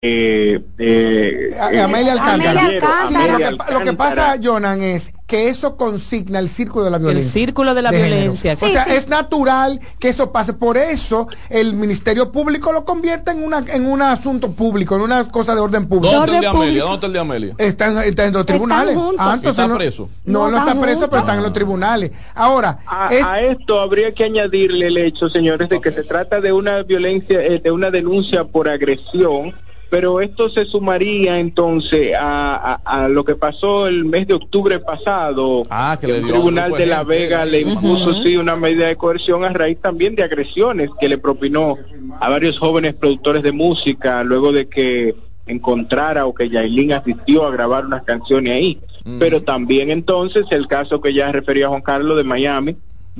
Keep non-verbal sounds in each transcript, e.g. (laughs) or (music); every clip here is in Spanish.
eh, eh, Amelia Alcántara. Amelia Alcántara. Sí, lo, que, Alcántara. lo que pasa, Jonan, es que eso consigna el círculo de la El violencia. círculo de la violencia. O sea, sí. es natural que eso pase. Por eso el Ministerio Público lo convierte en una en un asunto público, en una cosa de orden público. ¿Dónde está el de orden Amelia? ¿Dónde está el de Amelia? Está en, está en los tribunales. juntos. Ah, entonces ¿Está no- preso? No, No no, está están preso, pero están en los tribunales. Ahora, A, es, a esto habría que añadirle el hecho, señores, de que se trata de una violencia, eh, de una denuncia por agresión, pero esto se sumaría entonces a, a- a lo que pasó el mes de octubre pasado. Ah, que el Tribunal de la. Vega le impuso sí una medida de coerción a raíz también de agresiones que le propinó a varios jóvenes productores de música luego de que encontrara o que Yailin asistió a grabar unas canciones ahí. Pero también entonces el caso que ya refería Juan Carlos de Miami,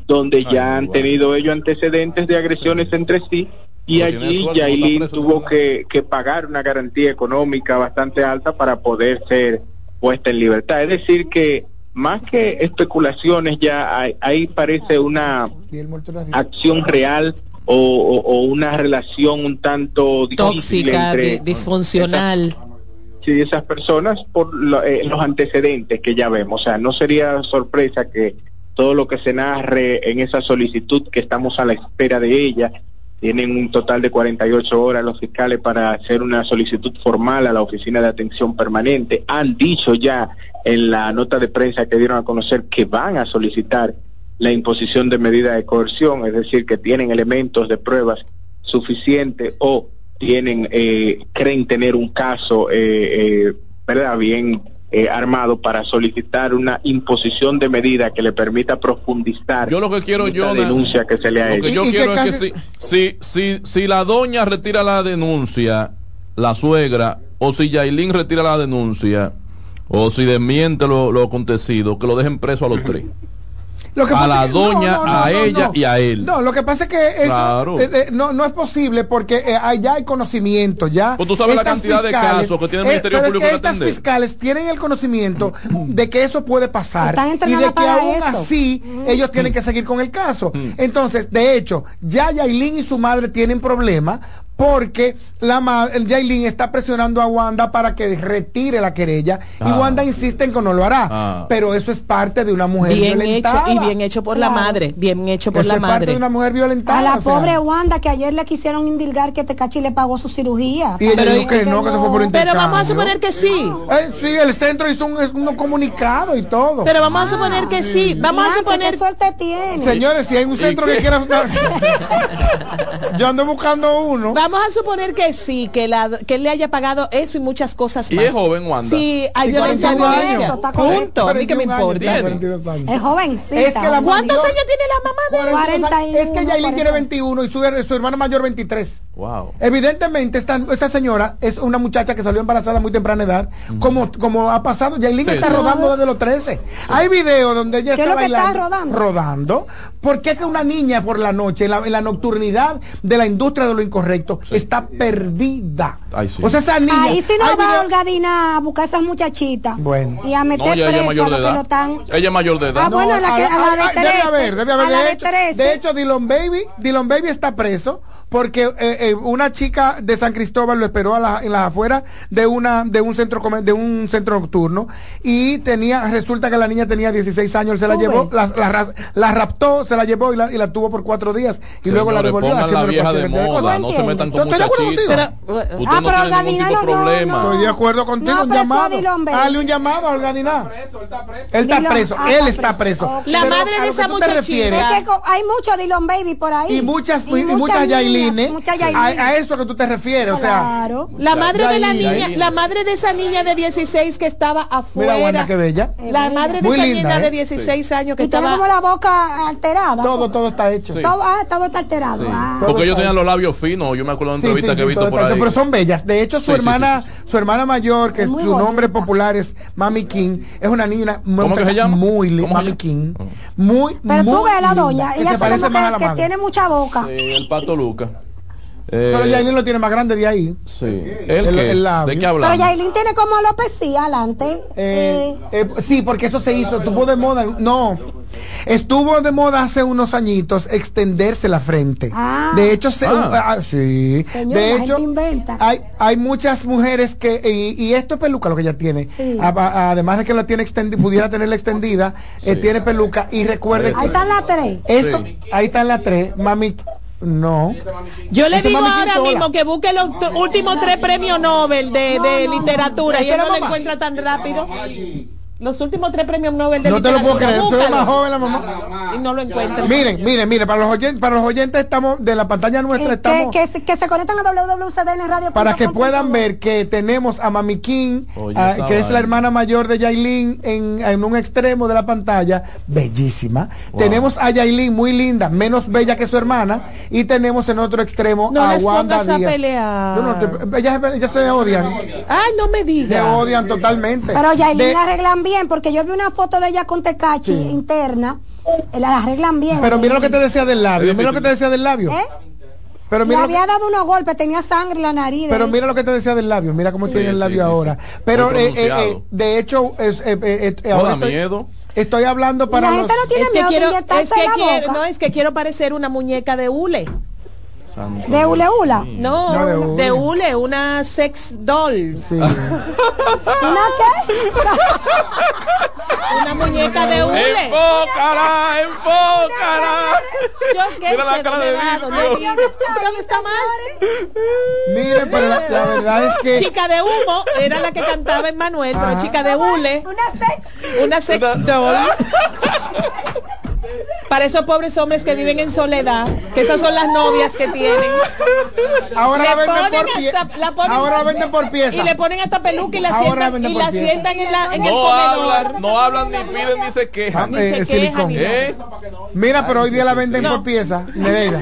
donde Ay, ya han tenido ellos antecedentes de agresiones entre sí y allí Yailin tuvo que, que pagar una garantía económica bastante alta para poder ser puesta en libertad. Es decir que más que especulaciones ya hay- ahí parece una acción real o, o- o una relación un tanto difícil Tóxica, entre di- disfuncional. sí, esas personas por lo- eh, los antecedentes que ya vemos. O sea, no sería sorpresa que todo lo que se narre en esa solicitud que estamos a la espera de ella, tienen un total de 48 horas los fiscales para hacer una solicitud formal a la Oficina de Atención Permanente. Han dicho ya en la nota de prensa que dieron a conocer que van a solicitar la imposición de medida de coerción, es decir, que tienen elementos de pruebas suficientes o tienen, eh, creen tener un caso, eh, eh, ¿verdad? Bien eh, armado para solicitar una imposición de medida que le permita profundizar Yo lo que quiero, esta yo denuncia que se le ha Lo que hecho. yo ¿Y- y quiero es que si, si, si la doña retira la denuncia, la suegra, o si Yailin retira la denuncia, o si desmiente lo, lo acontecido, que lo dejen preso a los tres. Lo que a pasa la es que- doña, no, no, a no, ella no. y a él. No, lo que pasa es que eso Claro. eh, eh, no, no es posible porque eh, allá hay conocimiento, ya. Pues tú sabes la Estas cantidad de casos que tiene el Ministerio pero es Público que estas atender. fiscales tienen el conocimiento de que eso puede pasar Están y de que aún eso. así ellos tienen que seguir con el caso. Mm. Entonces, de hecho, ya Yailin y su madre tienen problemas porque la Yailin está presionando a Wanda para que retire la querella y Ah. Wanda insiste en que no lo hará. Ah. Pero eso es parte de una mujer Bien hecho violentada. y bien hecho por la madre. Bien hecho por Eso la es parte madre. de una mujer violentada. A la o sea. pobre Wanda que ayer le quisieron indilgar que Tecachi le pagó su cirugía. Y ella Pero dijo que no, que se fue por Pero vamos a suponer que sí. Eh, sí, el centro hizo un, un comunicado y todo. Pero vamos a suponer que sí. Vamos a suponer ¿Qué suerte tiene? Señores, si hay un centro que quiera... (laughs) (laughs) Yo ando buscando uno. Vamos a suponer que sí, que, la, que él le haya pagado eso y muchas cosas Y más. es joven, Wanda. Sí, hay Y violencia, 41. Está Punto. A mí que me 41 importa. tiene 42 años. Es jovencita. Es que la ¿Cuántos mayor- años tiene la mamá de 42 años. Es que 41, Yailin tiene 40. 21 y su, su hermana mayor 23. Wow. Evidentemente, esta, esta señora es una muchacha que salió embarazada a muy temprana edad. Como, como ha pasado, Yailin Sí, está sí. rodando desde los 13. Hay videos donde ella ¿Qué está es lo que está bailando. rodando? Rodando. ¿Por qué que una niña por la noche, en la, en la nocturnidad de la industria de lo incorrecto, está perdida? Ay, sí. O sea, esa niña. Ahí sí no hay va video- Olgadina a buscar a esas muchachitas. Bueno. Y a meter No, ella mayor a de edad. están. Ella es mayor de edad. Ah, bueno, la que- a la de debe 13, haber, debe haber. a la De de hecho, 13. de hecho, Dylan Baby, Dylan Baby está preso porque eh, eh, una chica de San Cristóbal lo esperó a la- en las afueras de una de un centro de un centro nocturno y tenía resulta que la niña tenía 16 años, él se la llevó, la, la ras- la raptó, se la llevó y la, y la tuvo por cuatro días y luego la devolvió pongan la vieja de de cosas. no se metan Acuerdo muchachitos. contigo. Pero, Usted Ah, no pero tiene ningún tipo de no, no, problema. no. Estoy de acuerdo contigo, No, un llamado. Dale un llamado a Organina. Él está preso, ah, él está preso. preso. Ok. La Pero madre de esa muchachita. hay mucho Dylan Baby por ahí. y muchas y, muchas, niñas, Yailines Muchas a, eso que tú te refieres o sea. La madre de la niña, la madre de esa niña de 16 que estaba mira Wanda afuera. qué bella La madre de esa niña ¿eh? de 16 años que Y estaba la boca alterada. todo todo está hecho. Todo, ah, todo está alterado. Ah. Porque ellos tenían los labios finos. Yo me acuerdo de una entrevista sí, que he sí, visto por ahí. pero son bellas de hecho su Sí, sí, hermana sí, su hermana mayor que Es muy su nombre popular es Mami King es una niña una ¿Cómo que muy linda ¿Cómo se Mami? King Oh. muy Pero tú muy ves a la doña. que Ella se parece más a que, la que madre tiene mucha boca. Sí, el pato Luca. Eh, pero Yailin lo tiene más grande de ahí Sí. ¿El, El- qué? el labio. ¿De qué Pero hablamos? Yailin tiene como alopecia adelante. Eh, Eh, eh, sí, porque eso se hizo, tuvo de moda. No, Estuvo de moda hace unos añitos extenderse la frente. Ah. De hecho, se, Ah. ah, sí. Señor, de hecho, hay, hay muchas mujeres que, y, y esto es peluca lo que ella tiene. Sí. A- a- además de que la tiene extendida, pudiera tenerla extendida, eh, tiene peluca. Y recuerde Ahí están las tres. esto, Sí. ahí están las tres, mami. No. Yo le Ese digo ahora sola. mismo que busque los últimos tres premios Nobel de, de literatura y él no lo encuentra tan rápido. Los últimos tres premios Nobel de No te lo puedo creer. Usted es más joven la mamá. Y no lo encuentra. Miren, miren, miren, para los oyentes, para los oyentes estamos de la pantalla nuestra Eh, estamos que, que, se- que se conectan a www.cdn radio. para que puedan ver que tenemos a Mami King, Oye, ah, que es la hermana mayor de Yailin en, en un extremo de la pantalla, bellísima. Wow. Tenemos a Yailin muy linda, menos bella que su hermana, y tenemos en otro extremo No a Wanda pongas a Díaz. pelear. Yo no te- ellas, ellas se odian, Ay, no me se digas. odian totalmente. Pero Yailin arreglan bien, porque yo vi una foto de ella con Tecachi Sí. interna. eh, La arreglan bien. pero mira lo que te decía del labio, mira lo que te decía del labio. ¿Eh? Pero Le que- había dado unos golpes, tenía sangre en la nariz. Pero mira lo que te decía del labio, mira cómo Sí, tiene el labio sí, ahora. sí. Pero eh, de hecho, es, eh, eh, eh, ahora estoy, miedo. estoy hablando para la los... gente no tiene Es miedo de quiero, inyectarse es que la quiero, boca. no, es que quiero parecer una muñeca de hule. Santo De hule hula. No, No, de de, hule. una sex doll. Sí. (laughs) ¿Una qué? Una muñeca de hule. Enfócala, enfócala. Yo qué Mira la sé, cara ¿dónde está mal? Miren, pero la, la verdad es que... Chica de humo era la que cantaba en Manuel, Ajá. pero chica de hule, Una sex. una sex doll. (laughs) (laughs) Para esos pobres hombres que viven en soledad, que esas son las novias que tienen. Ahora Le la venden por hasta- la ponen- Ahora la venden por pieza. Y le ponen hasta peluca y la Ahora sientan, y la pieza. sientan en, la, en el No comedor. hablan, no hablan, ni piden, ni se Ah, quejan. Ni se silicón. quejan, ni. Mira, pero hoy día la venden No. por pieza. Nereida.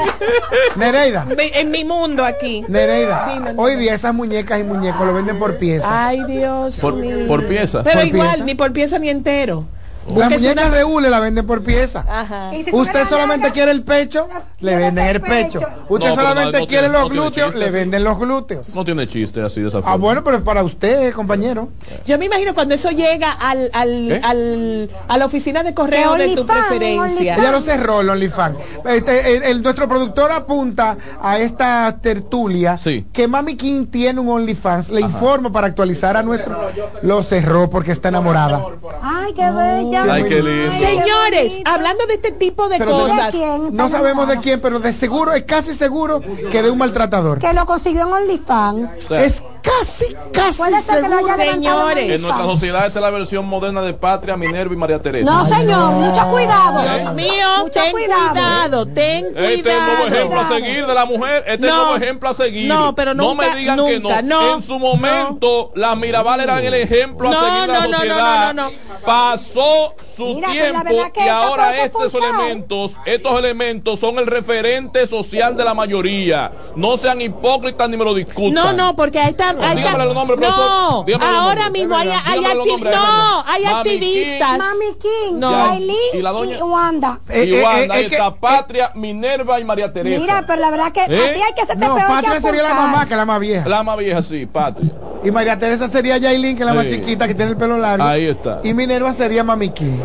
Nereida. (laughs) En mi mundo aquí. Nereida. Dime, Hoy día esas muñecas y muñecos lo venden por pieza. Ay, Dios Por- mío. por pieza. Pero Por igual, pieza. ni por pieza ni entero. Las muñecas una- de hule la venden por pieza. Ajá. Si Usted solamente larga, quiere el pecho, le venden el pecho. pecho. Usted No, solamente no- no quiere tiene- los glúteos, chiste le así. venden los glúteos. No tiene chiste así de esa forma. Ah, bueno, pero es para usted, compañero. Yo me imagino cuando eso llega al, al, a la oficina de correo De de tu preferencia. Ya lo cerró el OnlyFans. Este, el- el- nuestro productor apunta a esta tertulia Sí. que Mami King tiene un OnlyFans. Le informo para actualizar a nuestro. Lo cerró porque está enamorada. Ay, qué bella. Ay, qué lindo. Señores, hablando de este tipo de Pero cosas, ¿De quién? No sabemos de quién, pero de seguro, es casi seguro que de un maltratador. Que lo consiguió en OnlyFans. Es casi, casi seguro. Señores. en nuestra sociedad esta es la versión moderna de Patria, Minerva y María Teresa. No, señor, mucho cuidado. Dios mío, Mucho ten cuidado. ten Este es el nuevo cuidado. ejemplo a seguir de la mujer. Este es el No. nuevo ejemplo a seguir. No, pero no nunca, me digan nunca, que no. no, En su momento, las Mirabal eran el ejemplo No, a seguir de la no, no, no, sociedad. no, no, Pasó su Mira, tiempo y ahora estos elementos, estos elementos son el referente social de la mayoría. No sean hipócritas ni me lo discutan. No, no, porque ahí está. Dígamele los nombres, no, profesor. Los ahora nombres. mismo hay, hay, nombres, no, hay Mami activistas. Mami King, No. Yailin ¿Y la doña? y Wanda. Eh, Y eh, Wanda, eh, ahí que- está Patria, Minerva y María Teresa. Mira, pero la verdad que ¿Eh? a ti hay que hacerte No, peor Patria que sería la mamá, que es la más vieja. La más vieja, sí, Patria. Y María Teresa sería Yailin, que es la más chiquita, que tiene el pelo largo. Ahí está. Y Minerva sería Mami King.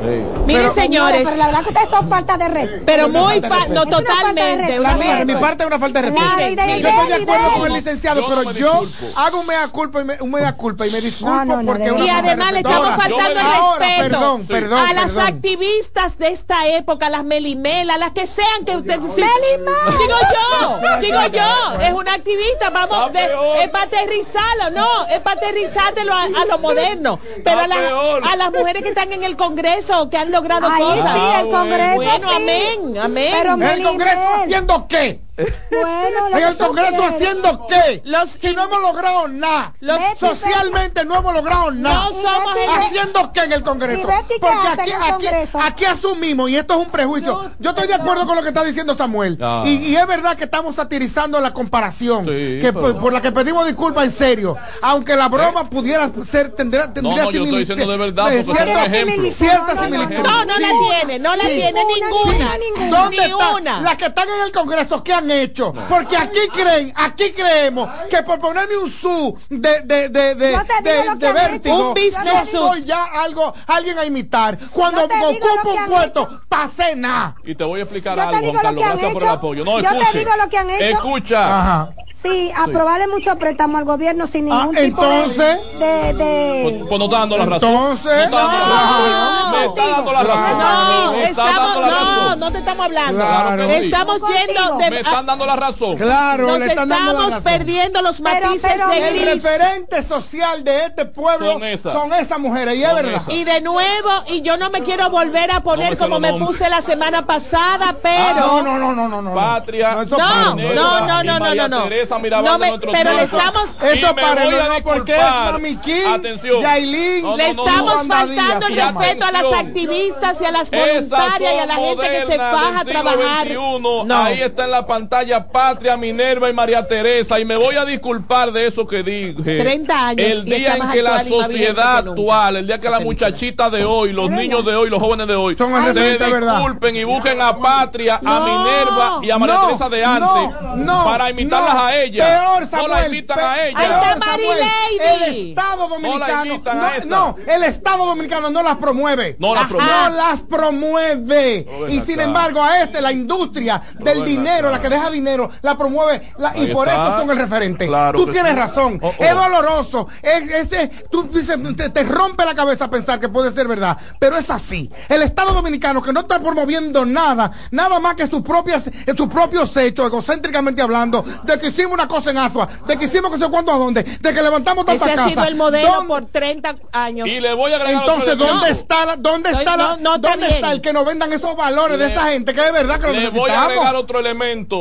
Miren, señores, Pero la verdad que ustedes son falta de respeto. pero muy falta no totalmente. La mía, de mi parte es una falta de respeto. yo estoy de acuerdo con el licenciado, pero no yo hago un mea culpa y me, un mea culpa y me disculpo No, no, no, porque una Y además le estamos Ahora, faltando el ahora, respeto perdón, Sí. perdón, a las perdón. activistas de esta época, las melimelas, las que sean que usted sí. Digo yo, digo yo, es una activista, vamos, de- es para aterrizarlo, no, es para aterrizártelo a, a lo moderno, pero a, las- peor. a las mujeres que están en el Congreso, que han logrado Ahí cosas. sí, el bueno. Congreso. Bueno, sí. amén, amén. Pero ¿En el Congreso haciendo qué? Bueno, ¿En el Congreso haciendo qué? Los- si no hemos logrado nada. Socialmente no hemos logrado nada. No somos el- ¿Haciendo qué en el Congreso? ¿Y Betty qué Porque aquí, aquí, aquí asumimos, y esto es un prejuicio. Yo estoy de acuerdo con lo que está diciendo Samuel. Ah. Y, y es verdad que estamos satirizando la comparación, Sí, que por, por la que pedimos disculpas en serio. Aunque la broma pudiera ser, tendría, tendría no, yo estoy simili- diciendo de verdad, eh, porque son cierta- un ejemplo. Cierta No, no, similitud. no, No, no la tiene, no la Sí. tiene Ninguna, ¿Dónde una. las que están en el Congreso? ¿Qué han hecho. Porque aquí creen, aquí creemos que por ponerme un su de, de, de, de, Yo te digo de, lo que de han vértigo, hecho. Un business yo suit. soy ya algo, alguien a imitar. Cuando Yo te digo lo ocupo que un han puesto, pasé nada. Y te voy a explicar Yo te algo, digo Juan lo Carlos. que han Gracias por el hecho. apoyo. No, Yo te escuche. digo lo que han hecho. Escucha. Ajá. Sí, aprobarle mucho préstamo al gobierno sin Ah, ningún tipo de- entonces. de, de, Pues, pues no está dando la razón. Entonces- no está dando la razón. Me está dando la razón. No, Me está estamos, dando la no, razón. no te estamos hablando. Claro. que sí. Estamos Estamos yendo contigo. de, están dando la razón. Claro, nos le están dando la estamos razón. perdiendo los Pero- matices pero- de El gris. referente social de este pueblo Son esas. son esas mujeres, y es verdad. esas. Y de nuevo, y yo no me quiero volver a poner No me como me puse la semana pasada, pero... No, no, no, no, no, no. Patria. No, No, no, no, no, no, no, no. Teresa No de me- pero le estamos- Eso Y me párenlo, voy a no, porque es disculpar. Mami King, Atención. Yailin, No, no, Le no, estamos faltando el respeto a las activistas y a las voluntarias y a la gente que se faja a trabajar. No. Ahí está en la pantalla Patria, Minerva y María Teresa. Y me voy a disculpar de eso que dije. 30 años El día en que la sociedad actual, el día que la muchachita de hoy, los niños de hoy, los jóvenes de hoy, Son se disculpen y busquen a Patria, a No. Minerva y a María No, Teresa de antes no, no, para imitarlas no. a ellas. Peor, no Samuel. la imitan a ellas. Ahí está peor, Mary Samuel. Lady. El Estado dominicano. No, no, el Estado dominicano no las promueve. No las promueve. No las promueve. No, y sin embargo, a este, la industria del dinero, la que deja dinero, la promueve. la- y por está. eso son el referente. Claro tú tienes sí. razón. Oh, oh. Es doloroso. Es, ese, tú dices, te, te rompe la cabeza pensar que puede ser verdad. Pero es así. El Estado dominicano que no está promoviendo nada, nada más que sus propias, eh, sus propios hechos, egocéntricamente hablando, de que hicimos una cosa en Asua, de que hicimos que sé cuánto a dónde, de que levantamos tanta Ese ha sido el modelo ¿Dónde- por 30 años. Y le voy a agregar entonces. ¿dónde está la, dónde No, está la, no, no está dónde bien. está el que nos vendan esos valores de Le- esa gente que de verdad que lo Le voy a agregar necesitamos? otro elemento.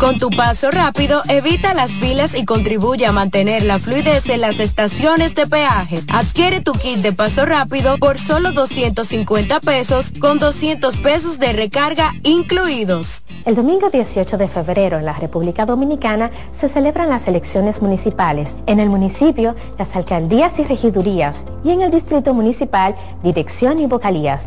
Con tu paso rápido, evita las filas y contribuye a mantener la fluidez en las estaciones de peaje. Adquiere tu kit de paso rápido por solo 250 pesos con 200 pesos de recarga incluidos. El domingo 18 de febrero en la República Dominicana se celebran las elecciones municipales. En el municipio, las alcaldías y regidurías y en el distrito municipal, dirección y vocalías.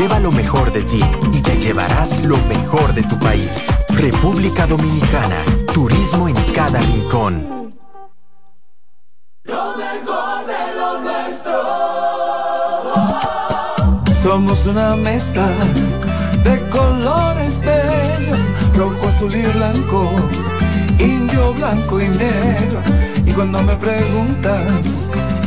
Lleva lo mejor de ti y te llevarás lo mejor de tu país. República Dominicana, turismo en cada rincón. Lo mejor de lo nuestro. Somos una mezcla de colores bellos, rojo, azul y blanco, indio, blanco y negro. Y cuando me preguntan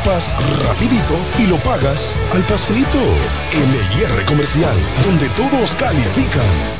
equipas rapidito y lo pagas al pasito. LIR Comercial, donde todos califican.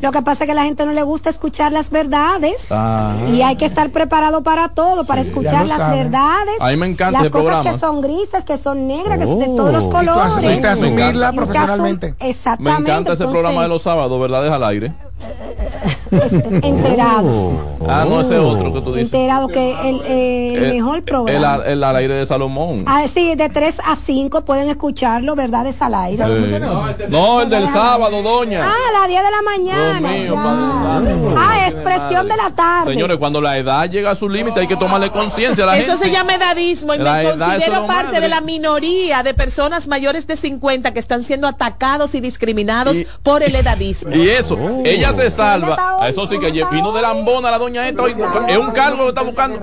Lo que pasa es que la gente no le gusta escuchar las verdades Ah. y hay que estar preparado para todo, para escuchar las verdades, A mí me encanta las cosas programa. que son grises, que son negras, que son de todos los Oh. colores. Y tú asumirla que profesionalmente. Me Exactamente. encanta ese entonces, programa de los sábados, ¿verdades al aire? (laughs) (laughs) Enterados. Ah, no, ese otro que tú dices. Enterados que el, el El- mejor El, programa. al- el al aire de Salomón. Ah, sí, de 3 a 5 pueden escucharlo, verdades al aire. Sí. No, el del sábado, doña. Ah, a las 10 de la mañana. Mío, ya. padre santo. Ah, expresión de la tarde. Señores, cuando la edad llega a su límite hay que tomarle conciencia a la Eso gente. se llama edadismo y La me edad, considero parte madre. de la minoría de personas mayores de 50 que están siendo atacados y discriminados por el edadismo. Y eso, ella se salva. A eso sí que vino de lambona la doña esta. hoy, Es un cargo que está buscando.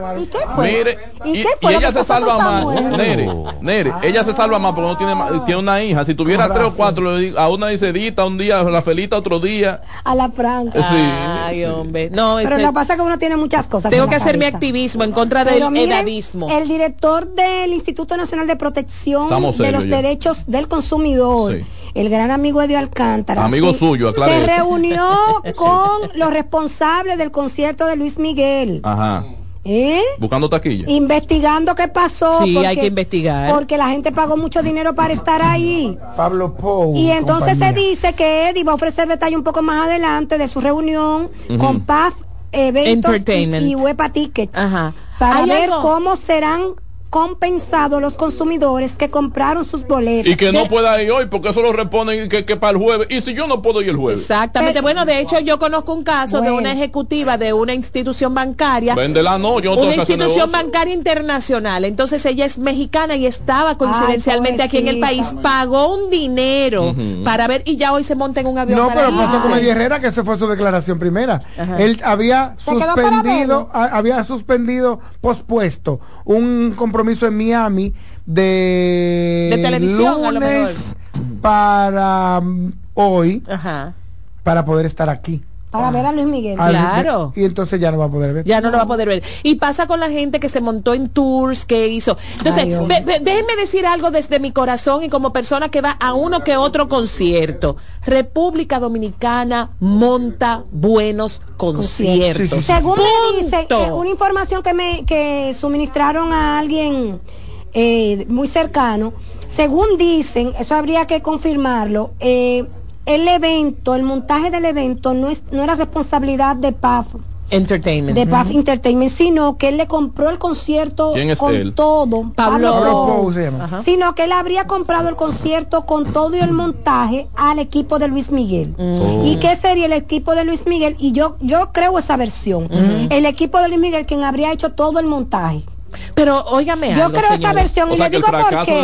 fue? Mire, ¿Y y, qué fue y lo ella se salva más. Nere, Nere, ella se salva más porque no tiene, tiene una hija. Si tuviera tres o cuatro, le digo, a una dice Dita un día, la Felita otro día. A la franca. Sí. Ay, hombre. No, Pero lo que pasa es que uno tiene muchas cosas. tengo en que hacer mi activismo en contra del miren, edadismo. El director del Instituto Nacional de Protección Estamos de serios los ya. Derechos del Consumidor, Sí. El gran amigo Edio Alcántara, Amigo se- suyo, se eso. reunió (laughs) con los responsables del concierto de Luis Miguel. Ajá. ¿Eh? Buscando taquilla. Investigando qué pasó. Sí, hay que investigar. Porque la gente pagó mucho dinero para estar ahí. Pablo Pou. Y entonces compañía. se dice que Eddie va a ofrecer detalle un poco más adelante de su reunión con Paz Eventos y, Entertainment. y Huepa Tickets Ajá. para ¿Hay ver algo? cómo serán compensados los consumidores que compraron sus boletos. Y que no pueda ir hoy porque eso lo reponen que, que para el jueves. Y si yo no puedo ir el jueves. Exactamente. bueno, de hecho, yo conozco un caso de una ejecutiva de una institución bancaria. Véndela, no, yo no tengo una institución bancaria internacional. Entonces ella es mexicana y estaba coincidencialmente aquí en el país. Pagó un dinero para ver y ya hoy se monta en un avión. No, para pero pasó con Eddie Herrera, que esa fue su declaración primera. Ajá. Él había suspendido, a- había suspendido, pospuesto un compromiso en Miami de, De televisión, a lo lunes para mm, hoy Ajá. para poder estar aquí. Para ver a Luis Miguel. Claro. Y entonces ya no va a poder ver. Ya no lo va a poder ver. Y pasa con la gente que se montó en tours, que hizo. Entonces, déjenme decir algo desde mi corazón y como persona que va a uno que otro concierto. República Dominicana monta buenos conciertos. Según me dice, eh, una información que me que suministraron a alguien eh, muy cercano, según dicen, eso habría que confirmarlo, eh, el evento, el montaje del evento no es no era responsabilidad de PAF, Entertainment. de PAF Entertainment, sino que él le compró el concierto ¿Quién es con él? todo, Pablo- Pablo Pou. Sino que él habría comprado el concierto con todo y el montaje al equipo de Luis Miguel. Mm. ¿Y qué sería el equipo de Luis Miguel? Y yo yo creo esa versión. El equipo de Luis Miguel quien habría hecho todo el montaje. Pero óigame Yo creo esa versión O y sea le digo por qué.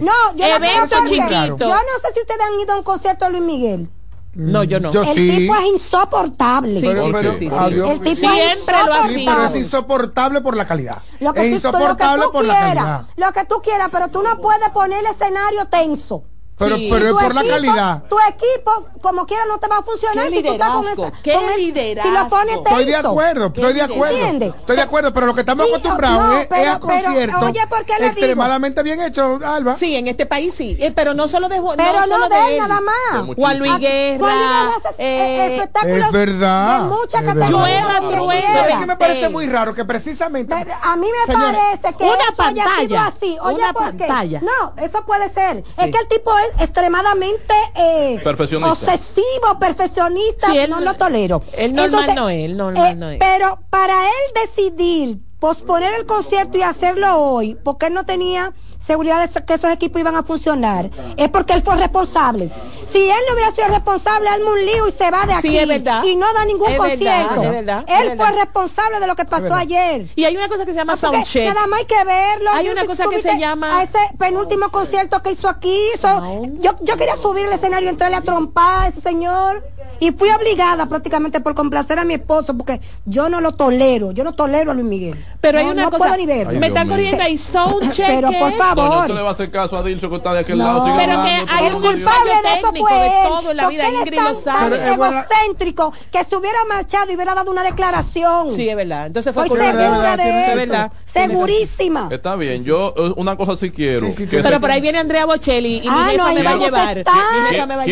No, yo no Evento qué. chiquito. Yo no sé si ustedes han ido a un concierto de Luis Miguel. No, yo no. Yo el sí. tipo es insoportable. Sí, Pero, sí, pero, sí, sí, sí. adiós. El tipo Siempre es lo ha sido. pero es insoportable por la calidad. Lo que, es tú, lo que insoportable tú por la quieras, calidad. lo que tú quieras, pero tú no puedes poner el escenario tenso. Pero, Sí. pero es por la equipo- calidad. Tu equipo, como quiera, no te va a funcionar Qué si tú estás con esa. qué con liderazgo. Si lo pones tenso. Estoy de acuerdo, estoy de acuerdo. ¿Entiendes? Estoy de acuerdo, pero lo que estamos acostumbrados no, es, a conciertos oye, ¿por qué le digo? extremadamente bien hechos, Alba. Sí, en este país sí. Eh, pero no solo de Juan, Pero no, solo de él él. nada más. Juan Luis Ah, Guerra. Juan Luis Guerra eh, espectáculos Es verdad, de mucha es categoría. Llueva, que truene, quiera. Pero es que me parece muy raro que precisamente. Pero a mí me parece que una eso haya sido pantalla, así. Oye, una ¿por qué? pantalla. No, eso puede ser. Es que el tipo es extremadamente eh, Perfeccionista. obsesivo, perfeccionista, Sí, él- no lo tolero. el normal no es, el normal eh, no es. Pero para él decidir posponer el concierto y hacerlo hoy, porque él no tenía seguridad de que esos equipos iban a funcionar, es porque él fue responsable. Si él no hubiera sido responsable, arma un lío y se va de aquí Sí, es verdad. y no da ningún Es verdad, concierto. es verdad, es él verdad. fue responsable de lo que pasó ayer. Y hay una cosa que se llama Ah, soundcheck. Nada más hay que verlo. Hay Yo una si cosa que se llama- A ese penúltimo concierto que hizo aquí. yo, yo quería subir el escenario, entrarle a trompar a ese señor. Y fui obligada prácticamente por complacer a mi esposo, porque yo no lo tolero. Yo no tolero a Luis Miguel. Pero hay No, una no cosa. puedo ni verlo. me están corriendo ahí soundcheck. Pero ¿qué por favor. Usted le va a hacer caso a Dilso que está de aquel No, lado. sigue pero que hay un culpable de eso fue de él, todo en la vida, Ingrid lo tan- sabe. tan egocéntrico que se hubiera marchado y hubiera dado una declaración. Sí, es verdad. Entonces fue Estoy culpa de él. segura de eso. verdad. Segurísima. Está bien, yo eh, una cosa sí quiero. que Pero por ahí viene Andrea Bocelli y mi Ah, jefa no, me ahí va a llevar.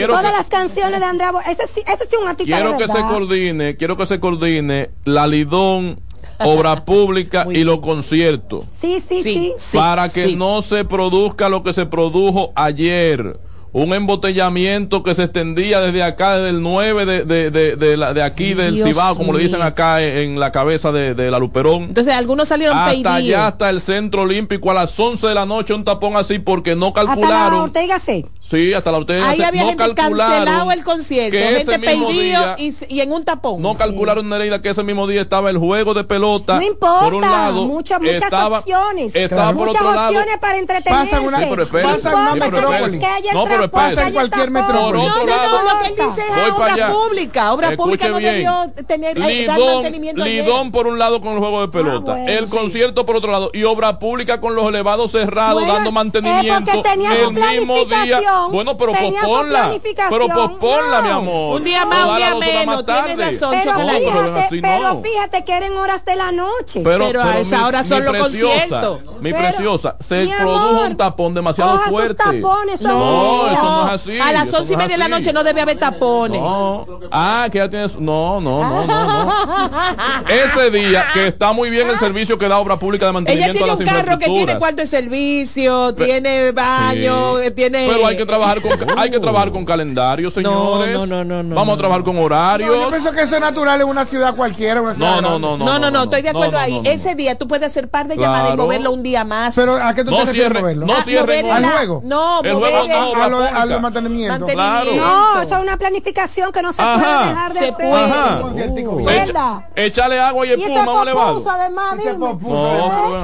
Todas las canciones de Andrea Bo- ese sí, ese sí es un artista quiero que se coordine, quiero que se coordine la Lidón, obra pública y los conciertos. Sí, sí, sí. para que no se produzca lo que se produjo ayer. Un embotellamiento que se extendía desde acá, desde el 9 de, de, de, de la- de aquí del Dios Cibao, como le dicen acá en, en la cabeza de, de la Luperón. Entonces algunos salieron Hasta allá, hasta el centro olímpico, a las 11 de la noche, un tapón así, porque no Hasta la calcularon. Ortega C. Sí, hasta la Ortega Ahí había no gente calcularon cancelado el concierto, que ese gente día- y, en un tapón. No calcularon Nereida que ese mismo día estaba el juego de pelota. No importa, por un lado, muchas, muchas estaba, opciones. Estaba por muchas otro lado. opciones para entretenerse. Pasan una- Sí, pero espérate, pasan sí, una pero metrópoli. No, pero espérate. en cualquier metrópoli. Por otro no, no, lado, no, lo que dice es obra allá. pública. Obra pública no Escuche bien. debió tener, eh, dar Lidón, mantenimiento. Lidón por un lado con el juego de pelota, bueno, el sí. concierto por otro lado y obra pública con los elevados cerrados dando mantenimiento el mismo día. Planificación, Bueno, pero posponla, pero posponla, No. mi amor. Un día más, un día menos, tienes tarde. razón, Pero No, pero fíjate, pero fíjate que eran horas de la noche. Pero, Pero a esa mi- hora son los conciertos. Mi preciosa, se mi produjo amor, un tapón demasiado fuerte. tapones, no, es eso no es así. a las once y media de la noche no debe haber tapones. No. Ah, que ya tienes. No, no, no, no, no. (laughs) Ese día, que está muy bien el servicio que da Obra Pública de Ella mantenimiento tiene a un las carro que tiene infraestructuras. cuarto de servicio, tiene baño, tiene. Pero hay que trabajar con hay que trabajar con calendario, señores. no, no, no, no, Vamos a trabajar con No, yo horarios. pienso que eso es natural en una ciudad cualquiera. Una ciudad No, no, no, no. No, no, no, estoy de acuerdo no, ahí. no, no. Ese día tú puedes hacer par de llamadas y Claro. moverlo un día más. Pero ¿a qué tú No te refieres cierre- moverlo? no Ah, cierren mover ¿Al la- juego? No, El mover juego a a de mantenimiento. Mantenimiento. No, eso es una planificación que no se Ajá. puede dejar de hacer. ¿Verdad? Échale agua y espuma a un elevado. pospuso además, No,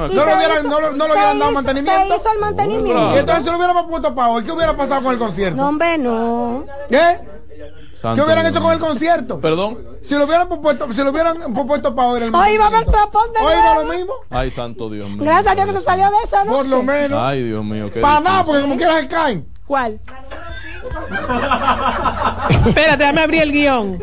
lo hubieran- dado mantenimiento. Se hizo el mantenimiento. claro. Y entonces si lo hubiéramos puesto para hoy, ¿qué hubiera pasado con el concierto? No, hombre, no. ¿Qué? Santo ¿Qué hubieran hecho con el concierto? Perdón. Si lo hubieran puesto, si lo hubieran puesto para hoy, el Hoy va a haber tapón de Hoy va lo mismo. Ay, santo Dios mío. Gracias a Dios que se salió de eso, ¿no? Por lo menos. Ay, Dios mío. qué Para nada, porque como quiera se caen. ¿Cuál? Espérate, déjame abrir el guion.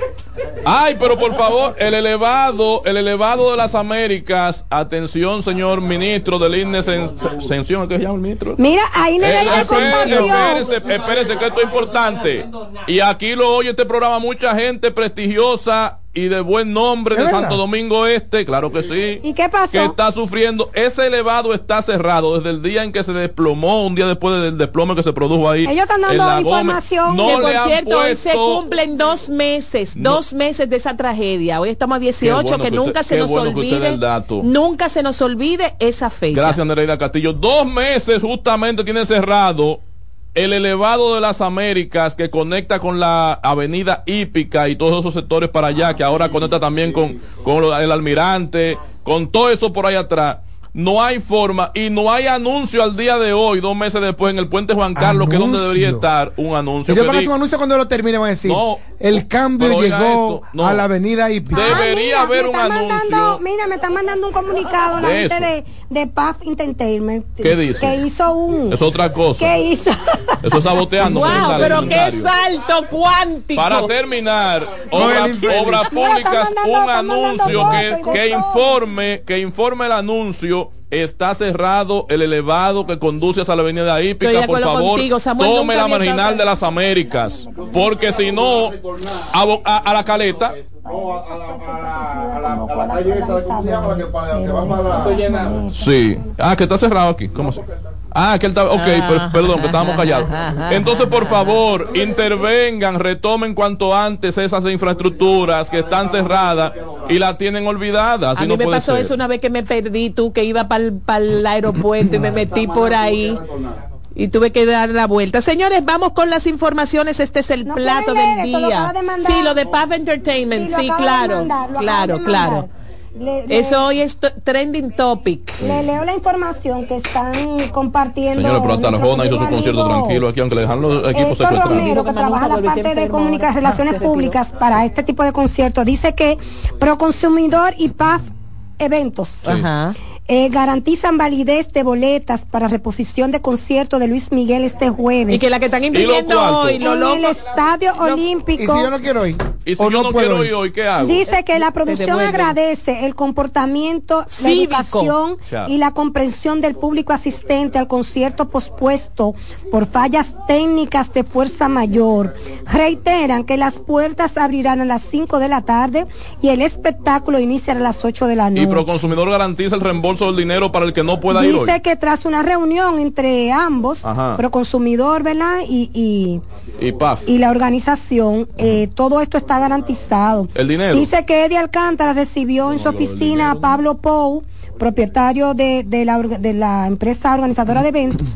Ay, pero por favor, el elevado, el elevado de las Américas, atención, señor ministro del INE, Sen- Sención, ¿qué se llama el ministro? Mira, ahí Eh, Nereida espérense, compartió. espérense, espérense, que esto es importante. Y aquí lo oye este programa mucha gente prestigiosa y de buen nombre ¿Es de verdad? Santo Domingo Este, claro que sí. ¿Y qué pasó? Que está sufriendo. Ese elevado está cerrado desde el día en que se desplomó, un día después del desplome que se produjo ahí. Ellos están dando información. No que le por cierto, hoy se cumplen dos meses, No. dos meses de esa tragedia. Hoy estamos a 18, Qué bueno que que nunca usted- se nos bueno olvide, el dato. nunca se nos olvide esa fecha. Gracias, Nereida Castillo. Dos meses justamente tiene cerrado el elevado de las Américas que conecta con la avenida Hípica y todos esos sectores para allá, que ahora conecta también con, con el almirante, con todo eso por ahí atrás. No hay forma y no hay anuncio al día de hoy, dos meses después, en el puente Juan Carlos, que es donde Anuncio. debería estar un anuncio. Ellos que van a hacer diga- un anuncio cuando lo terminen, van a decir. No, el cambio llegó no. a la avenida Hípica. Debe- Ah, Debería mira, haber un anuncio. mandando- mira, me están mandando un comunicado la De gente de, de Puff Entertainment. ¿Qué dice? Que hizo un. Es otra cosa. Que hizo. (laughs) Eso es saboteando. Wow, ¿verdad, pero qué salto cuántico. Para terminar, No, obras públicas, mandando- un anuncio que, que informe, que informe el anuncio. Está cerrado el elevado que conduce hacia la avenida Hípica. Por favor, contigo, Samuel, tome la marginal de las Américas. Porque si no, a, Bo- a- a la caleta. Sí. Ah, que está cerrado aquí. ¿Cómo se? Ah, que él estaba. Ok, pues, perdón, que estábamos callados. (laughs) Entonces, por favor, intervengan, retomen cuanto antes esas infraestructuras que están cerradas y las tienen olvidadas. A mí no me puede pasó ser. eso una vez que me perdí, tú, que iba para el aeropuerto y me metí por ahí. Y tuve que dar la vuelta. Señores, vamos con las informaciones. Este es el plato del leer esto, lo día. de. Sí, lo de Puff Entertainment. Sí, claro. mandar, claro, claro. Le- le- Eso hoy es trending topic. Le leo la información que están compartiendo. Señores, pero hasta Arjona hizo su concierto amigo tranquilo aquí, aunque le dejan los equipos Héctor secuestrados. Romero, que trabaja en la parte de comunicación, relaciones públicas para este tipo de conciertos, dice que Proconsumidor y PAF Eventos Ajá. Eh, garantizan validez de boletas para reposición de concierto de Luis Miguel este jueves. Y que la que están imprimiendo hoy, lo en loco. el Estadio Olímpico. ¿Y si yo no quiero ir? Y si ¿O yo no, puedo quiero ir? ir hoy, ¿qué hago? Dice que la producción agradece el comportamiento, la Cívico. educación Chao. y la comprensión del público asistente al concierto pospuesto por fallas técnicas de fuerza mayor. Reiteran que las puertas abrirán a las 5 de la tarde y el espectáculo iniciará a las 8 de la Y noche. Proconsumidor garantiza el reembolso del dinero para el que no pueda ir hoy. Dice que tras una reunión entre ambos, Ajá. Proconsumidor, ¿verdad? Y, y, Y PAF. y la organización, eh, todo esto está garantizado. El dinero. Dice que Eddie Alcántara recibió en su oficina a Pablo Pou, propietario de, de la, de la empresa organizadora de eventos,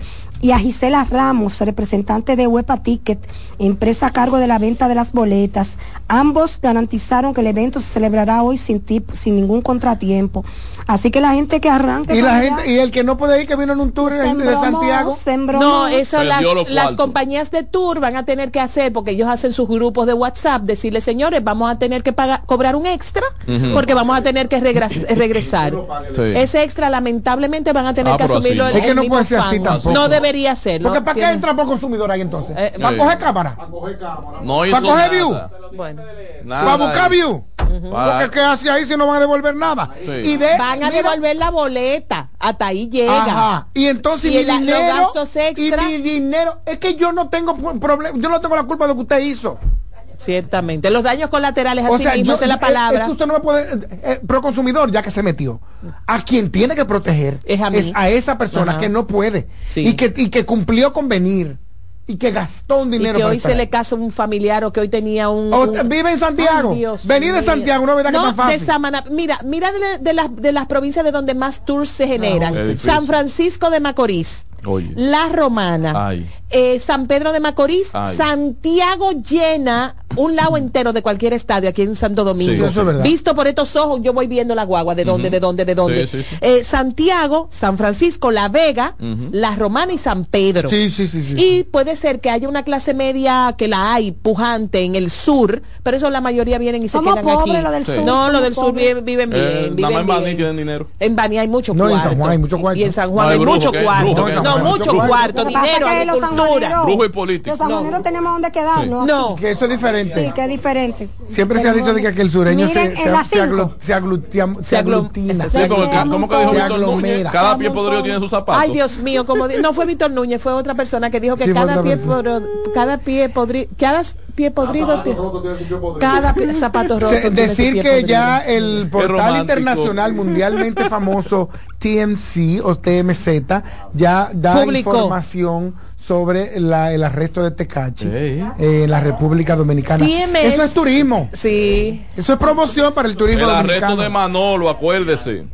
y a Gisela Ramos, representante de Huepa Ticket, empresa a cargo de la venta de las boletas. Ambos garantizaron que el evento se celebrará hoy sin, tip- sin ningún contratiempo. Así que la gente que arranque... Y la gente, allá, y el que no puede ir, que vino en un tour de Santiago. No, eso las, las compañías de tour van a tener que hacer, porque ellos hacen sus grupos de WhatsApp, decirle, señores, vamos a tener que pagar, cobrar un extra, porque vamos a tener que regres- (laughs) regresar. Sí. Ese extra, lamentablemente, van a tener Ah, que asumirlo no. el- Es que no mismo puede ser así fan. tampoco. No debería serlo. Porque ¿para qué Tiene- entra por consumidor ahí entonces? Eh, ¿Para Sí. coger cámara? No ¿Para coger nada. view? Bueno. Nada ¿Para buscar view? Para- Porque ¿qué hace ahí si no van a devolver nada? Sí. Y de, Van a mira, devolver la boleta, hasta ahí llega. Ajá. Y entonces Y mi la- los dinero gastos extra. y mi dinero es que yo no tengo problema, yo no tengo la culpa de lo que usted hizo. Ciertamente. Los daños colaterales, O así sea, mismo, yo, es la palabra. es que usted no me puede eh, eh, pro consumidor ya que se metió. A quien tiene que proteger Es a mí. esa persona Ajá. que no puede Sí. y que y que cumplió con venir y que gastó un y dinero que hoy se le casa un familiar o que hoy tenía un... O un- vive en Santiago. Ay, Vení de. Santiago, no es verdad que No, es tan fácil. de. Mira, mira de, de las, de las provincias de donde más tours se generan. San Francisco de Macorís. Oye. La Romana, eh, San Pedro de Macorís, Ay. Santiago llena un lado entero de cualquier estadio aquí en Santo Domingo. Sí, eso es verdad. Visto por estos ojos, yo voy viendo la guagua, de dónde, de dónde, de dónde. Sí, sí, sí. Eh, Santiago, San Francisco, La Vega, Ujú. La Romana y San Pedro. Sí, sí, sí, sí. Y puede ser que haya una clase media que la hay pujante en el sur, pero eso la mayoría vienen y se quedan pobres, aquí. lo del Sí. sur, No, lo del sur viven, viven bien. Eh, viven nada más en Baní tienen dinero. En Bani hay mucho No, en. San Juan hay mucho cuarto. Y en San No, Juan hay hay brujo, mucho cuarto. No, mucho mucho cuarto, dinero, agricultura. sanjuaneros- Brujo y político. Los sanjuaneros tenemos donde quedarnos. No. Que eso es diferente. Sí, que es diferente. Siempre se ha dicho de que, que el sureño Miren, se, se, se, aglu- cinco. se aglutia- se Se aglu- aglutina. Sí, como que- ¿Cómo que dijo Víctor Núñez? Cada pie podrido tiene sus zapatos. Ay, Dios mío, como no fue Víctor Núñez, fue otra persona que dijo que Sí, fue cada pie, podrido, cada pie podrido, cada pie podrido, cada pie- zapato (laughs) roto. Se- decir que podrido. ya el portal internacional (laughs) mundialmente famoso TMC o TMZ ya da Publicó. información sobre la- el arresto de Tecachi eh, en la República Dominicana. TMS. Eso es turismo. Sí. Eso es promoción para el turismo El arresto de Manolo, acuérdese.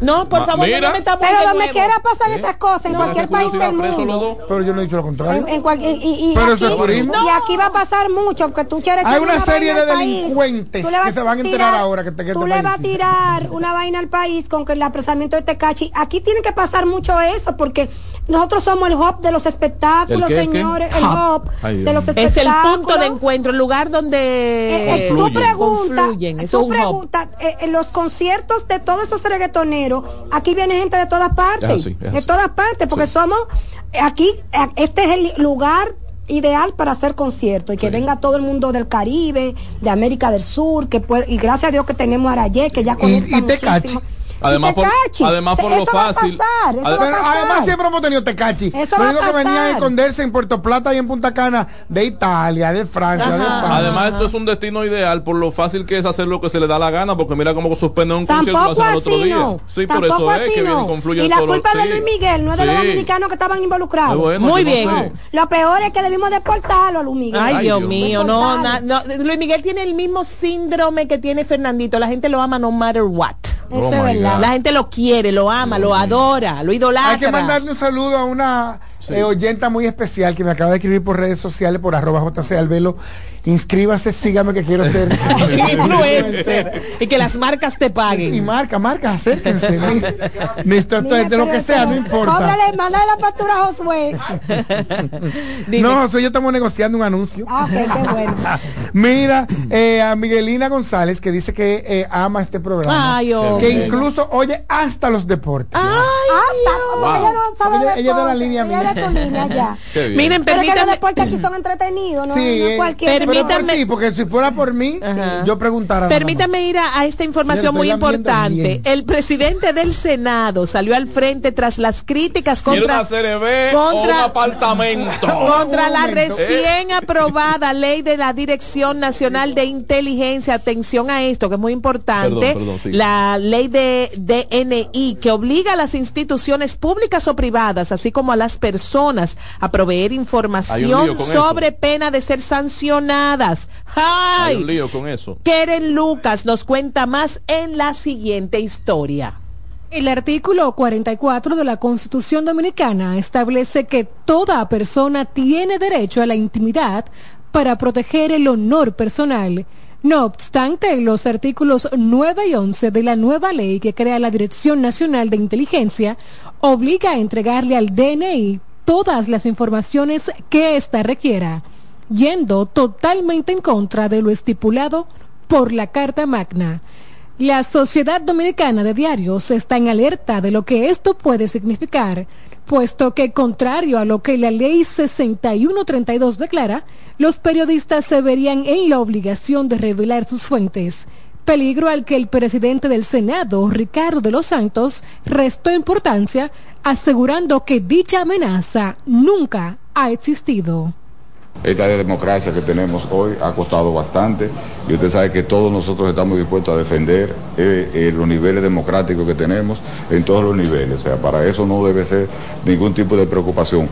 No, por Ma- favor, mira. no me metamos Pero de donde nuevo. quiera pasan esas cosas, en Mira cualquier país del mundo. Pero yo no he dicho lo contrario. En, en y, y- Pero aquí, eso es y aquí va a pasar mucho, porque tú quieres Hay una serie de país, delincuentes que se van a enterar ahora que te- que Tú le vas a tirar una vaina al país con que el apresamiento de Tecachi. Aquí tiene que pasar mucho eso, porque nosotros somos el hub de los espectáculos, ¿El qué, el qué? señores. El Hub. Ay, de los mío. Es el espectáculos. punto de encuentro, el lugar Eh, donde eh, tú preguntas. Eso tú preguntas, eh, en los conciertos de todos esos reggaetoneros, aquí viene gente de todas partes, Es así, es de todas partes, porque Sí. somos, eh, aquí, eh, este es el lugar ideal para hacer conciertos y que Sí. venga todo el mundo del Caribe, de América del Sur, que puede, y gracias a Dios que tenemos a Arayé, que ya conecta y Tecachi. muchísimo. Además, por, además por Eso lo va a fácil. pasar, eso Ade- va a Pero pasar. además siempre hemos tenido Tecachi. Eso Lo va a único que venían a pasar. esconderse en Puerto Plata y en Punta Cana de Italia, de Francia, de España. Además, esto es un destino ideal por lo fácil que es hacer lo que se le da la gana, porque mira cómo suspenden un concierto y lo hacen al otro día. no. Sí, por eso es que vienen, no. confluyen Y la todos los- culpa de sí. Luis Miguel no es de los Sí. dominicanos que estaban involucrados. Bueno, Muy no bien. sé. Lo peor es que debimos deportarlo a Luis Miguel. Ay, Ay, Dios, Dios mío, no, na- no, Luis Miguel tiene el mismo síndrome que tiene Fernandito. La gente lo ama no matter what. Eso Oh es my verdad. La gente lo quiere, lo ama, lo adora, lo idolatra. Hay que mandarle un saludo a una eh, oyenta muy especial que me acaba de escribir por redes sociales, por arroba JC Albelo. Inscríbase, sígame que quiero ser (laughs) (laughs) Influencer. y que las marcas te Y paguen. marca, marca, acérquense. (laughs) mi- Mister, Mira, de lo que sea, no importa. Cóbrale, mándale la factura a Josué. No, José, yo estamos negociando un anuncio. Ah, ok, qué bueno. Mira, eh, a Miguelina González que dice que eh, ama este programa. Ay, que hombre. incluso oye hasta los deportes. Está, porque ella no sabe Ella- ella es de la línea mía. Tu línea ya. (laughs) Miren, Pero es que los permítanme. deportes aquí son entretenidos, no, Sí, no eh, cualquier por ti, porque si fuera por mí, Ajá. yo preguntara. Permítame ir a, a esta información muy importante. bien. El presidente del Senado salió al frente tras las críticas ¿Quiere contra, (laughs) un contra, apartamento? contra Un la recién aprobada ley de la Dirección Nacional de Inteligencia. Atención a esto, que es muy importante. Perdón, perdón, sí. La ley de DNI, que obliga a las instituciones públicas o privadas, así como a las personas, a proveer Hay información sobre pena de ser sancionadas. Hay ¡Ay! un lío con eso. Keren Lucas nos cuenta más en la siguiente historia. El artículo 44 de la Constitución Dominicana establece que toda persona tiene derecho a la intimidad para proteger el honor personal. No obstante, los artículos 9 y 11 de la nueva ley que crea la Dirección Nacional de Inteligencia obliga a entregarle al DNI todas las informaciones que ésta requiera, yendo totalmente en contra de lo estipulado por la Carta Magna. La Sociedad Dominicana de Diarios está en alerta de lo que esto puede significar, puesto que, contrario a lo que la Ley 6132 declara, los periodistas se verían en la obligación de revelar sus fuentes, peligro al que el presidente del Senado, Ricardo de los Santos, restó importancia, asegurando que dicha amenaza nunca ha existido. Esta democracia que tenemos hoy ha costado bastante y usted sabe que todos nosotros estamos dispuestos a defender eh, eh, los niveles democráticos que tenemos en todos los niveles. O sea, para eso no debe ser ningún tipo de preocupación.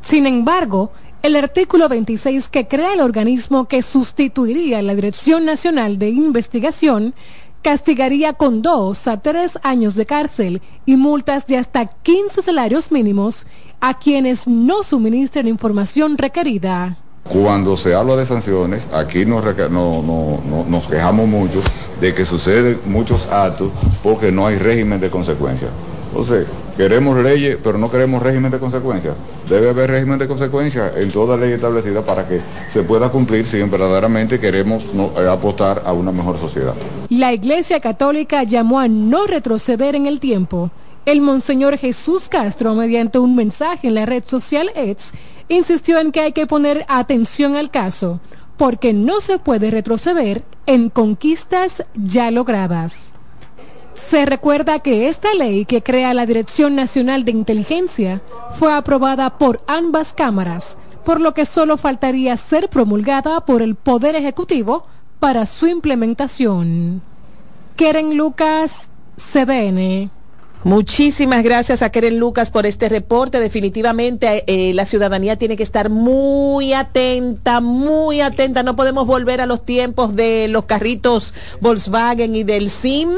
Sin embargo, el artículo 26 que crea el organismo que sustituiría la Dirección Nacional de Investigación castigaría con dos a tres años de cárcel y multas de hasta 15 salarios mínimos a quienes no suministren información requerida. Cuando se habla de sanciones, aquí nos, no- no- no- nos quejamos mucho de que suceden muchos actos porque no hay régimen de consecuencias. Entonces, queremos leyes, pero no queremos régimen de consecuencias. Debe haber régimen de consecuencias en toda ley establecida para que se pueda cumplir si verdaderamente queremos eh, apostar a una mejor sociedad. La Iglesia Católica llamó a no retroceder en el tiempo. El Monseñor Jesús Castro, mediante un mensaje en la red social X, insistió en que hay que poner atención al caso, porque no se puede retroceder en conquistas ya logradas. Se recuerda que esta ley que crea la Dirección Nacional de Inteligencia fue aprobada por ambas cámaras, por lo que solo faltaría ser promulgada por el Poder Ejecutivo para su implementación. Keren Lucas, CDN. Muchísimas gracias a Keren Lucas por este reporte. Definitivamente eh, la ciudadanía tiene que estar muy atenta, muy atenta. No podemos volver a los tiempos de los carritos Volkswagen y del SIM.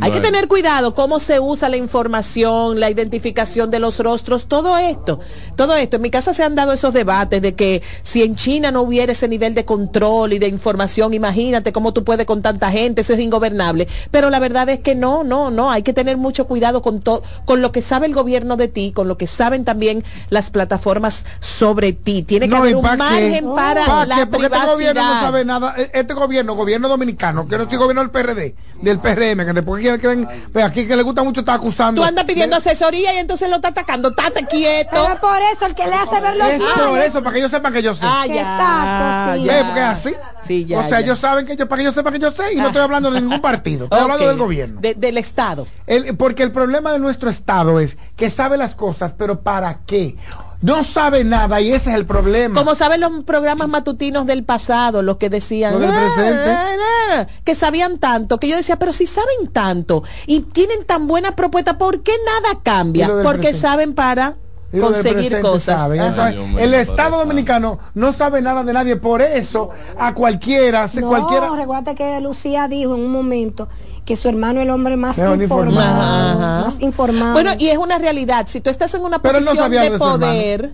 Hay que tener cuidado cómo se usa la información, la identificación de los rostros, todo esto. Todo esto. En mi casa se han dado esos debates de que si en China no hubiera ese nivel de control y de información, imagínate cómo tú puedes con tanta gente, eso es ingobernable. Pero la verdad es que no, no, no. Hay que tener mucho cuidado con, to- con lo que sabe el gobierno de ti, con lo que saben también las plataformas sobre ti. Tiene que No, haber ¿y un qué? margen para ¿Pa' la qué? Porque este gobierno no privacidad. sabe nada. E- Este gobierno, gobierno dominicano, que no estoy gobierno del PRD, del PRM, que después quieren, quieren- pues aquí que le gusta mucho está acusando. Tú andas pidiendo asesoría y entonces lo está atacando. Estate quieto. Pero por eso, el que le hace ver los Es por eso, para que ellos sepan que yo sé. Ah, ya. Exacto, sí. Eh, porque es así. Sí, ya, o sea, ya. ellos saben que yo, para que yo sepa que yo sé, y no Ah. estoy hablando de ningún partido, estoy (laughs) hablando del gobierno. De- del Estado. El- porque el problema de nuestro Estado es que sabe las cosas, pero ¿para qué? No sabe nada y ese es el problema. Como saben los programas matutinos del pasado, los que decían del "Ah, presente". ah, ah", que sabían tanto, que yo decía, pero si saben tanto y tienen tan buena propuesta, ¿por qué nada cambia? Porque presente. saben para conseguir cosas. Entonces, el Estado dominicano no sabe nada de nadie, por eso a cualquiera, se No, cualquiera. recuerda que Lucía dijo en un momento que su hermano es el hombre más Mejor informado. Ajá. más informado. Bueno, y es una realidad. Si tú estás en una Pero él no posición de poder.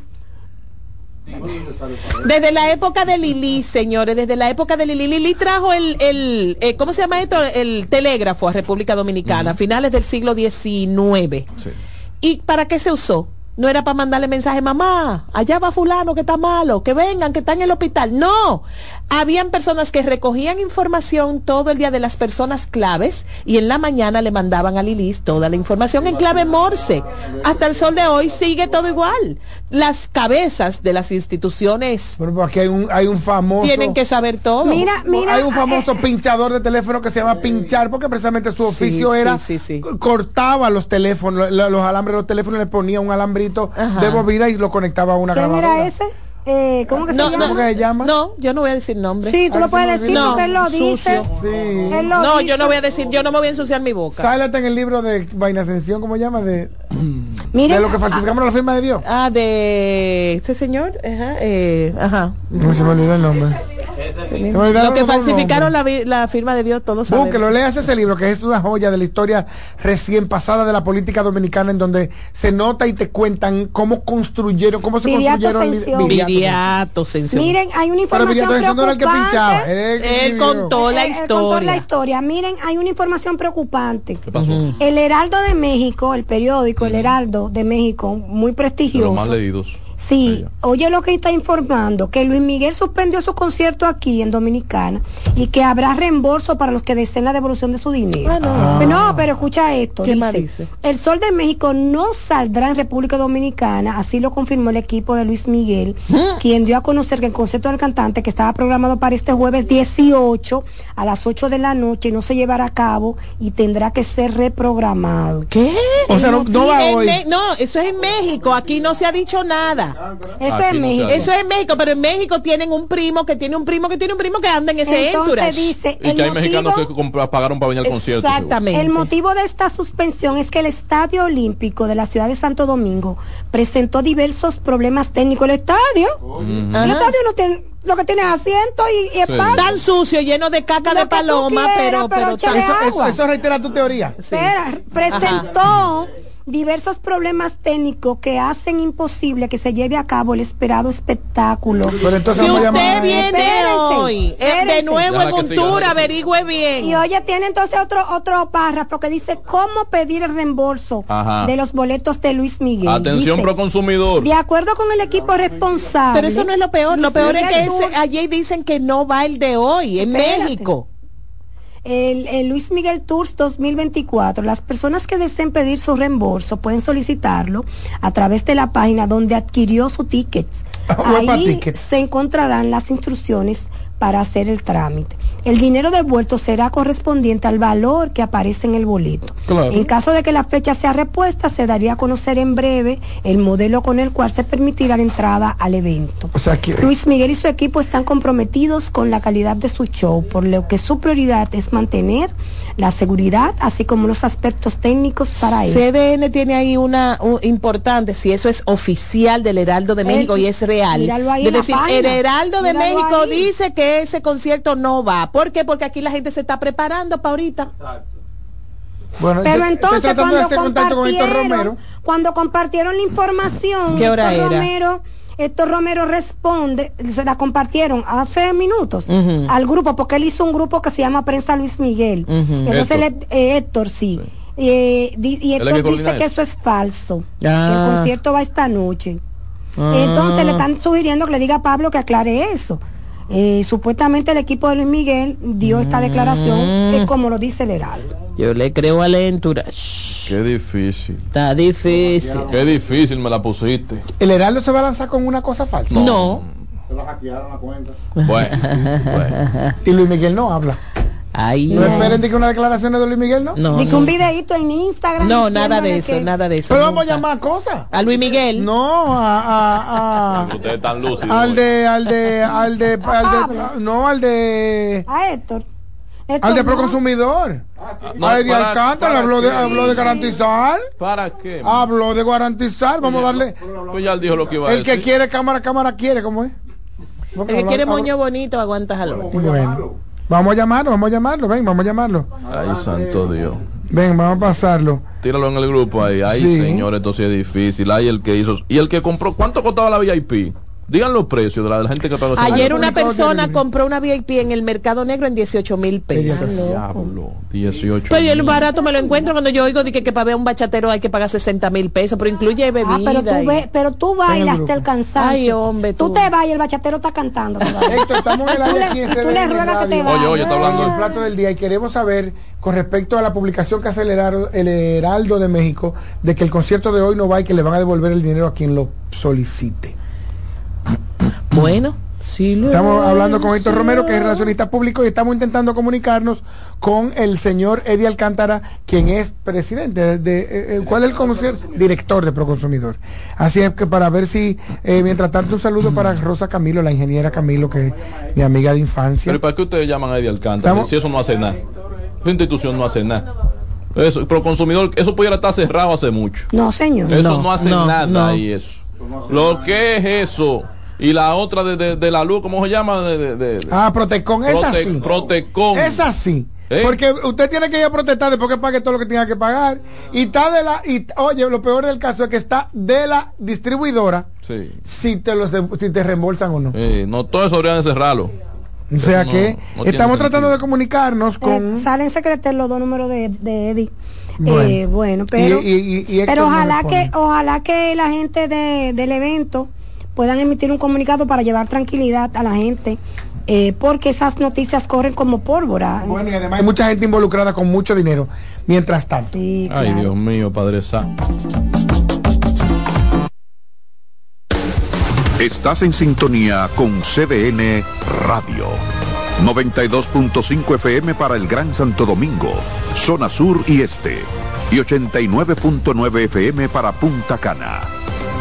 Desde la época de Lili, señores, desde la época de Lili, Lili trajo el, el eh, ¿cómo se llama esto? El telégrafo a República Dominicana, a finales del siglo XIX. ¿Y para qué se usó? No era para mandarle mensaje, mamá, allá va fulano que está malo, que vengan, que está en el hospital. No, habían personas que recogían información todo el día de las personas claves y en la mañana le mandaban a Lilis toda la información en clave Morse. Hasta el sol de hoy sigue todo igual. Las cabezas de las instituciones Pero aquí hay un, hay un famoso. tienen que saber todo. Mira, mira, hay un famoso pinchador de teléfono que se llama pinchar porque precisamente su oficio sí, era sí, sí. cortaba los teléfonos, lo- los alambres de los teléfonos, le ponía un alambrito Ajá. de bobina y lo conectaba a una ¿Quién grabadora. era ese? Eh, ¿Cómo que No, se llama? ¿Cómo que se llama? No, yo no voy a decir nombre. Sí, tú lo puedes decir olvidó. porque él lo sucio. dice. Sí. Él lo No, dice. yo no voy a decir, yo no me voy a ensuciar mi boca. Sálate en el libro de Vaina Ascensión, ¿cómo se llama? De, Miren, de lo que falsificamos la firma de Dios. Ah, de este señor, ajá, eh, ajá. No se me olvidó el nombre. Se me Lo que falsificaron la, la firma de Dios, todos saben. Búsquelo, leas ese libro que es una joya de la historia recién pasada de la política dominicana en donde se nota y te cuentan cómo construyeron, cómo se Viriato construyeron. Viriato. Miren, hay una Pero información Ascensión no era el que pinchaba. preocupante. Él, contó la Él- él contó la historia. historia. Miren, hay una información preocupante. ¿Qué pasó? El Heraldo de México, el periódico El Heraldo de México, muy De los prestigioso. más leídos. Sí, oye lo que está informando, que Luis Miguel suspendió su concierto aquí en Dominicana y que habrá reembolso para los que deseen la devolución de su dinero. Ah, no. Pero No, pero escucha esto. ¿Qué dice, más dice? El Sol de México no saldrá en República Dominicana, así lo confirmó el equipo de Luis Miguel, ¿Mm? quien dio a conocer que el concierto del cantante, que estaba programado para este jueves 18 a las 8 de la noche, no se llevará a cabo y tendrá que ser reprogramado. ¿Qué? O sea, no, no va hoy. No, eso es en México, aquí no se ha dicho nada. Eso Aquí es no México. Eso es en México, pero en México tienen un primo que tiene un primo que tiene un primo que anda en ese Entonces dice, Y el que hay mexicanos que motivo- pagaron para venir al concierto. Exactamente. El motivo de esta suspensión es que el Estadio Olímpico de la ciudad de Santo Domingo presentó diversos problemas técnicos. El estadio, el Ajá. estadio no tiene, lo que tiene es asiento y, y Sí. espacio. Tan sucio, lleno de caca Lo de paloma, quieras, pero, pero Eso, eso, agua. eso reitera tu teoría. Sí. Espera, presentó diversos problemas técnicos que hacen imposible que se lleve a cabo el esperado espectáculo. Pero entonces Si a usted llamar- viene Espérense, hoy, eh, de espérense. nuevo Déjala en que averigüe bien. Y oye, tiene entonces otro otro párrafo que dice cómo pedir el reembolso Ajá. de los boletos de Luis Miguel. Atención Dice, pro consumidor. De acuerdo con el equipo responsable. Pero eso no es lo peor. Lo peor es que ese, allí dicen que no va el de hoy, en Espérate. México. El, el Luis Miguel Tours 2024, las personas que deseen pedir su reembolso pueden solicitarlo a través de la página donde adquirió su ticket. (laughs) Ahí se encontrarán las instrucciones para hacer el trámite. El dinero devuelto será correspondiente al valor que aparece en el boleto. Claro. En caso de que la fecha sea repuesta, se daría a conocer en breve el modelo con el cual se permitirá la entrada al evento. O sea, que Luis Miguel y su equipo están comprometidos con la calidad de su show, por lo que su prioridad es mantener la seguridad, así como los aspectos técnicos para él. CDN tiene ahí una un- importante, si eso es oficial del Heraldo de México y es real. ahí Es en la decir, el. Heraldo de Míralo México ahí. dice que ese concierto no va. ¿Por qué? Porque aquí la gente se está preparando para ahorita. bueno, Pero yo entonces tratando de cuando hacer contacto con Héctor Romero. compartieron, cuando compartieron la información, ¿Qué hora Héctor era? Romero, Héctor Romero responde, se la compartieron hace minutos al grupo, porque él hizo un grupo que se llama Prensa Luis Miguel. Entonces Héctor. él- eh, Héctor, sí. Eh, di- y Héctor que dice que eso. es falso, Ah. que el concierto va esta noche. Entonces le están sugiriendo que le diga a Pablo que aclare eso. Eh, supuestamente el equipo de Luis Miguel dio esta declaración, Mm. eh, como lo dice el Heraldo. Yo le creo a Lentura. Qué difícil. Está difícil. Qué difícil me la pusiste. ¿El Heraldo se va a lanzar con una cosa falsa? No. Se lo hackearon la cuenta. Bueno, Y Luis Miguel no habla. Ay, No esperen de que una declaración de Luis Miguel, ¿no? No, Ni que no. un videíto en Instagram. No, nada de eso, que- nada de eso. Pero vamos a llamar cosas. A Luis Miguel. No, a, a, a- (laughs) Ustedes están lúcidos. al de, al de, al de, al de, Pablo. no, al de, A Héctor. Héctor al de. Proconsumidor. No, a Eddie Alcántara habló de, qué. habló de garantizar. ¿Para qué? Habló de garantizar. Vamos a darle. Pues ya él dijo lo que iba a El que quiere cámara, cámara quiere, ¿cómo es? El que quiere moño bonito aguanta jalón. Bueno, vamos a llamarlo, vamos a llamarlo, ven, vamos a llamarlo. Ay, santo Dios. Ven, vamos a pasarlo. Tíralo en el grupo ahí. Ay, Sí. señor, esto sí es difícil. Ay, el que hizo. Y el que compró. ¿Cuánto costaba la VIP? Digan los precios de la, de la gente que pagó esa Ayer una persona compró una VIP en el mercado negro en 18 mil pesos. Diablo, 18. Pues yo el barato me lo encuentro cuando yo oigo de que, que para ver a un bachatero hay que pagar 60 mil pesos, pero incluye bebida. Ah, pero tú, y- ve- pero tú bailas hasta el cansancio. Ay, hombre, tú. tú. te vas y el bachatero está cantando. (laughs) Héctor, estamos en el área le- aquí en tú le CDN ruegas que te Radio. vayas. Oye, oye, está hablando el plato del día y queremos saber con respecto a la publicación que hace el Heraldo, el Heraldo de México de que el concierto de hoy no va y que le van a devolver el dinero a quien lo solicite. Bueno, sí lo Estamos hablando con. Héctor Romero, que es relacionista público, y estamos intentando comunicarnos con el señor Eddie Alcántara, quien es presidente de, eh, eh, ¿cuál es el concierto? Director de Proconsumidor. Así es que para ver si, eh, mientras tanto, un saludo para Rosa Camilo, la ingeniera Camilo, que es mi amiga de infancia. Pero ¿y ¿para qué ustedes llaman a Eddie Alcántara? Estamos- Si eso no hace nada. Esa institución no hace nada. Eso, pero consumidor, eso pudiera estar cerrado hace mucho. No, señor. Eso No, no, hace no, nada no. y eso. Lo que es eso. Y la otra de, de- de la luz, ¿cómo se llama? De, de- de- Ah, Protecon, es Prote- así. Protecon. Es así. ¿Eh? Porque usted tiene que ir a protestar después que pague todo lo que tenga que pagar. Y está de la. Y, oye, lo peor del caso es que está de la distribuidora Sí. si te, los de- si te reembolsan o no. Eh, no, todo eso deberían de cerrarlo. O sea no- que no estamos tratando sentido. de comunicarnos con. Eh, salen secretos los dos números de, de Eddie. Bueno. Eh, bueno, pero, Y- y- y- y Héctor pero no ojalá que, ojalá que la gente de- del evento puedan emitir un comunicado para llevar tranquilidad a la gente, eh, porque esas noticias corren como pólvora. Bueno, y además hay mucha gente involucrada con mucho dinero. Mientras tanto. Sí, Ay. Dios mío, Padre Santo. Estás en sintonía con CDN Radio. 92.5 FM para el Gran Santo Domingo, zona sur y este. Y 89.9 FM para Punta Cana.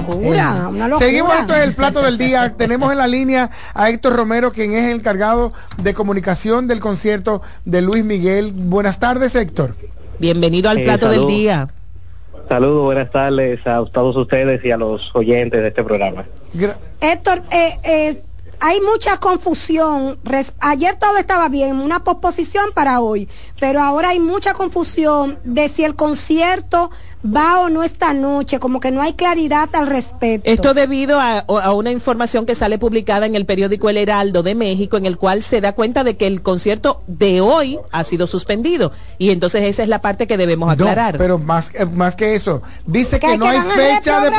Locura, una locura. Seguimos, esto es el plato del día. (laughs) Tenemos en la línea a Héctor Romero, quien es el encargado de comunicación del concierto de Luis Miguel. Buenas tardes, Héctor. Bienvenido al Eh, plato del día. Saludos, buenas tardes a todos ustedes y a los oyentes de este programa. Héctor, eh, eh, hay mucha confusión. Res- Ayer todo estaba bien, una posposición para hoy, pero ahora hay mucha confusión de si el concierto va o no esta noche, como que no hay claridad al respecto. Esto debido a, a una información que sale publicada en el periódico El Heraldo de México, en el cual se da cuenta de que el concierto de hoy ha sido suspendido. Y entonces esa es la parte que debemos aclarar. No, pero más, eh, más que eso, dice Que que, hay no que hay fecha de,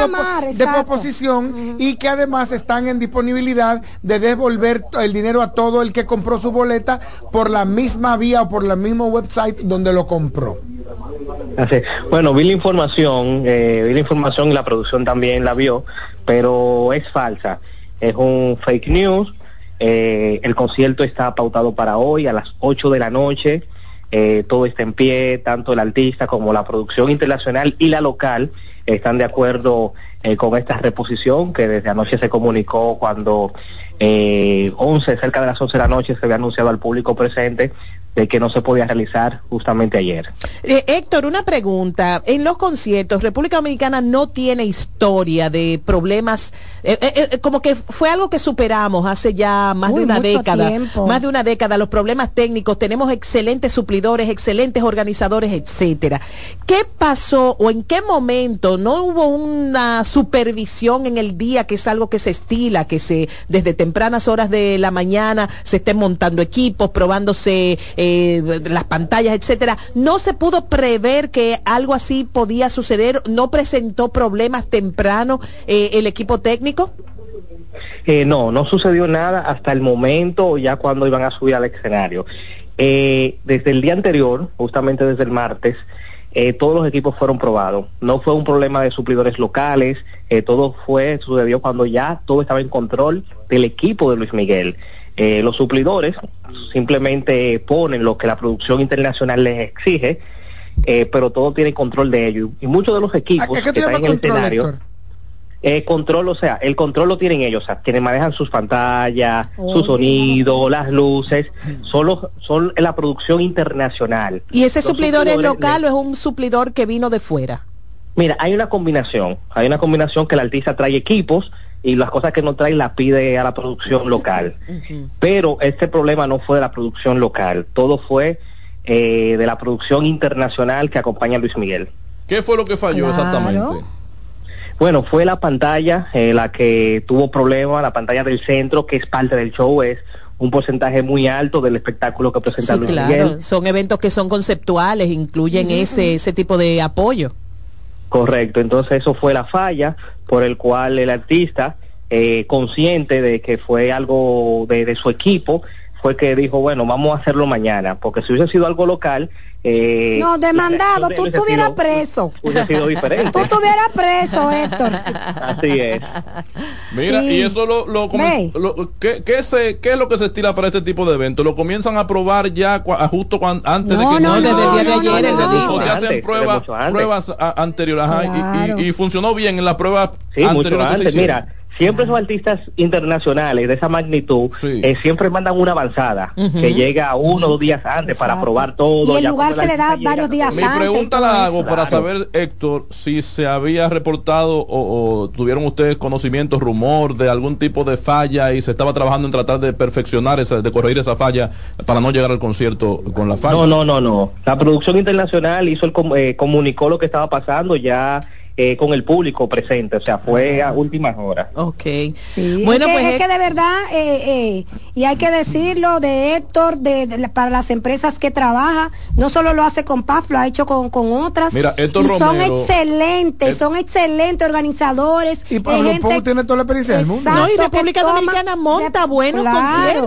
de y que además están en disponibilidad de devolver t- el dinero a todo el que compró su boleta por la misma vía o por el mismo website donde lo compró. Bueno, vi la información, eh, vi la información y la producción también la vio, pero es falsa. Es un fake news. Eh, el concierto está pautado para hoy a las 8 de la noche. Eh, todo está en pie, tanto el artista como la producción internacional y la local están de acuerdo eh, con esta reposición que desde anoche se comunicó cuando eh, 11, cerca de las 11 de la noche se había anunciado al público presente de que no se podía realizar justamente ayer. Eh, Héctor, una pregunta. En los conciertos, República Dominicana no tiene historia de problemas, eh, eh, eh, como que fue algo que superamos hace ya más Uy, de una década. tiempo. Más de una década, los problemas técnicos, tenemos excelentes suplidores, excelentes organizadores, etcétera. ¿Qué pasó o en qué momento no hubo una supervisión en el día, que es algo que se estila, que se desde tempranas horas de la mañana se estén montando equipos, probándose eh, las pantallas, etcétera? No se pudo prever que algo así podía suceder, no presentó problemas temprano eh, el equipo técnico. Eh, no, no sucedió nada hasta el momento, ya cuando iban a subir al escenario. Eh, desde el día anterior, justamente desde el martes, eh, todos los equipos fueron probados. No fue un problema de suplidores locales, eh, todo fue, sucedió cuando ya todo estaba en control del equipo de Luis Miguel. Eh, los suplidores simplemente ponen lo que la producción internacional les exige, eh, pero todo tiene control de ellos. Y muchos de los equipos ¿A qué que están en el control, escenario... Héctor? Eh, control, o sea, el control lo tienen ellos, o sea, quienes manejan sus pantallas, Oh, su sonido, las luces, son, los- son la producción internacional. ¿Y ese Los suplidor es local o es un suplidor que vino de fuera? Mira, hay una combinación, hay una combinación que el artista trae equipos y las cosas que no trae las pide a la producción local. Pero este problema no fue de la producción local, todo fue eh, de la producción internacional que acompaña a Luis Miguel. ¿Qué fue lo que falló exactamente? Bueno, fue la pantalla eh, la que tuvo problema, la pantalla del centro, que es parte del show, es un porcentaje muy alto del espectáculo que presenta Sí, Luis claro. Miguel. Son eventos que son conceptuales, incluyen ese, ese tipo de apoyo. Correcto, entonces eso fue la falla por el cual el artista, eh, consciente de que fue algo de, de su equipo, fue que dijo, bueno, vamos a hacerlo mañana, porque si hubiese sido algo local, eh, No, demandado, la tú estuvieras preso. hubiese sido diferente. (laughs) Tú estuvieras preso, Héctor. Así es. Mira, Sí. y eso lo, lo, lo- ¿qué, qué se, ¿qué es lo que se estila para este tipo de eventos? ¿Lo comienzan a probar ya cua- justo cuan- antes de que no, no, desde el día de ayer, ¿O se hacen pruebas, mucho antes. pruebas a- anteriores? Ajá, y- Claro. y, y funcionó bien en las pruebas Sí, mucho anteriores que se antes. hicieron? Mira, siempre esos artistas internacionales de esa magnitud eh, siempre mandan una avanzada que llega uno o dos días antes para probar todo. Y el ya lugar se le da varios días Mi antes. y pregunta la hago para saber, Héctor, si se había reportado o, o tuvieron ustedes conocimiento, rumor de algún tipo de falla y se estaba trabajando en tratar de perfeccionar, esa, de corregir esa falla para no llegar al concierto con la falla. No, no, no, no. La producción internacional hizo el com- eh, comunicó lo que estaba pasando ya eh, con el público presente, o sea, fue a últimas horas. Ok. Sí, Bueno, es que, pues es que de verdad, eh, eh, y hay que decirlo de Héctor, de, para las empresas que trabaja, no solo lo hace con PAF, lo ha hecho con, con otras. Mira, Héctor y son Romero- excelentes, Héctor- son excelentes organizadores. Y Pablo gente- Pou tiene toda la experiencia del mundo. Exacto, No, y República toma- Dominicana monta buenos Claro.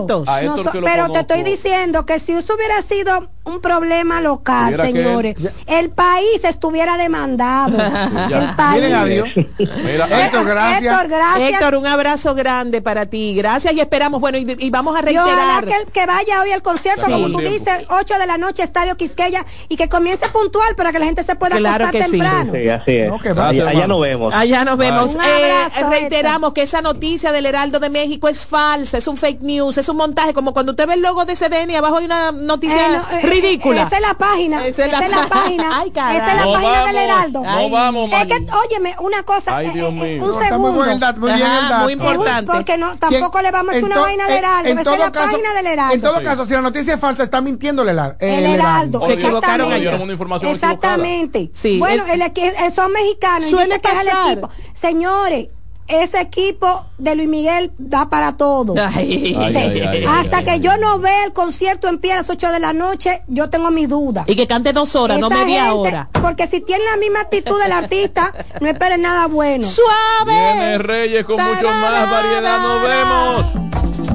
conciertos. No so- pero te estoy diciendo que si eso hubiera sido un problema local, que- señores, el país estuviera demandado. (laughs) Miren a Dios. Mira, Héctor, gracias. Héctor, gracias. Héctor, un abrazo grande para ti. Gracias y esperamos, bueno, y, y vamos a reiterar. que, que vaya hoy al concierto, como tú dices, 8 de la noche, Estadio Quisqueya, y que comience puntual para que la gente se pueda Claro acostar que sí. temprano. Sí, así es. No, que allá, vaya, allá hermano. nos vemos. Allá nos vemos. Un Eh, abrazo, reiteramos que esa noticia del Heraldo de México es falsa, es un fake news, es un montaje, como cuando usted ve el logo de CDN y abajo hay una noticia Eh, no, eh, ridícula. Esa es la página. Esa Esa es la (laughs) página. Ay, esa es la No página vamos, del Heraldo. no Ay. vamos, Es que, Mari. óyeme, una cosa. Ay, eh, Dios eh, mío. Un No, está muy segundo. buen dato, muy bien Ajá, el dato. muy importante. Porque no, tampoco le vamos a hacer una vaina del Heraldo. en todo la caso- página del Heraldo. En todo Sí. caso, si la noticia es falsa, está mintiendo el, Helar- El el Heraldo. Se equivocaron equivocada. Exactamente. Sí, bueno, el- el, eh, son mexicanos. y Suele que el pasar. equipo. Señores, ese equipo de Luis Miguel da para todo. (laughs) Ay. Ay, Sí. ay, ay, Hasta ay, que ay, yo ay. no vea el concierto en pie a las 8 de la noche, yo tengo mis dudas. Y que cante dos horas, no media gente- hora. Porque si tiene la misma actitud del artista, (laughs) no esperen nada bueno. Suave. Viene Reyes con mucho más variedad. Nos vemos.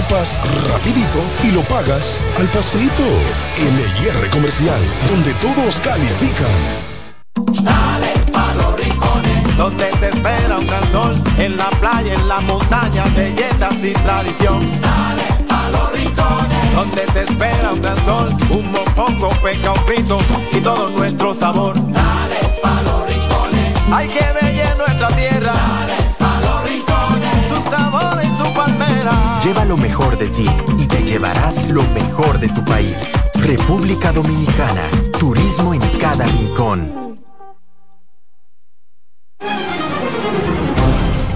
equipas rapidito y lo pagas al pasito. LIR Comercial, donde todos califican. Dale pa' los rincones, donde te espera un gran sol, en la playa, en la montaña, belletas y tradición. Dale pa' los rincones, donde te espera un gran sol, un mopongo, peca, un pito y todo nuestro sabor. Dale pa' los rincones, hay que bella nuestra tierra. Sabor y su palmera. Lleva lo mejor de ti y te llevarás lo mejor de tu país. República Dominicana. Turismo en cada rincón.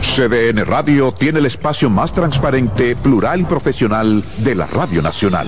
CDN Radio tiene el espacio más transparente, plural y profesional de la Radio Nacional.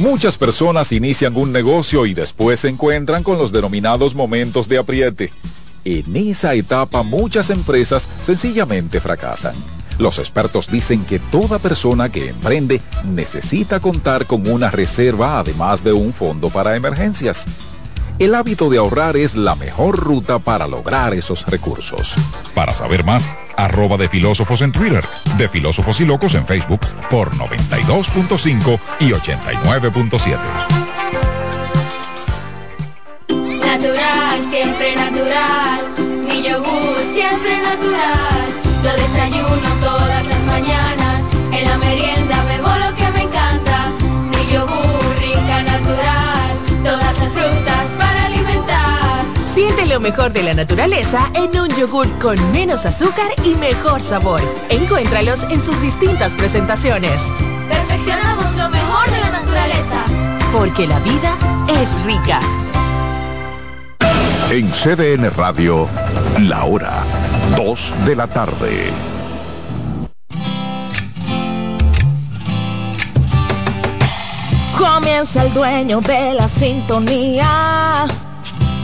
Muchas personas inician un negocio y después se encuentran con los denominados momentos de apriete. En esa etapa muchas empresas sencillamente fracasan. Los expertos dicen que toda persona que emprende necesita contar con una reserva además de un fondo para emergencias. El hábito de ahorrar es la mejor ruta para lograr esos recursos. Para saber más, arroba de filósofos en Twitter, de filósofos y locos en Facebook por 92.5 y 89.7. Natural, siempre natural. Mi yogur siempre natural. Lo desayuno todas las mañanas. En la merienda bebo lo que me encanta. Mi yogur rica natural. Todas las frutas lo mejor de la naturaleza en un yogur con menos azúcar y mejor sabor. Encuéntralos en sus distintas presentaciones. Perfeccionamos lo mejor de la naturaleza. Porque la vida es rica. En CDN Radio, la hora 2 de la tarde. Comienza el dueño de la sintonía.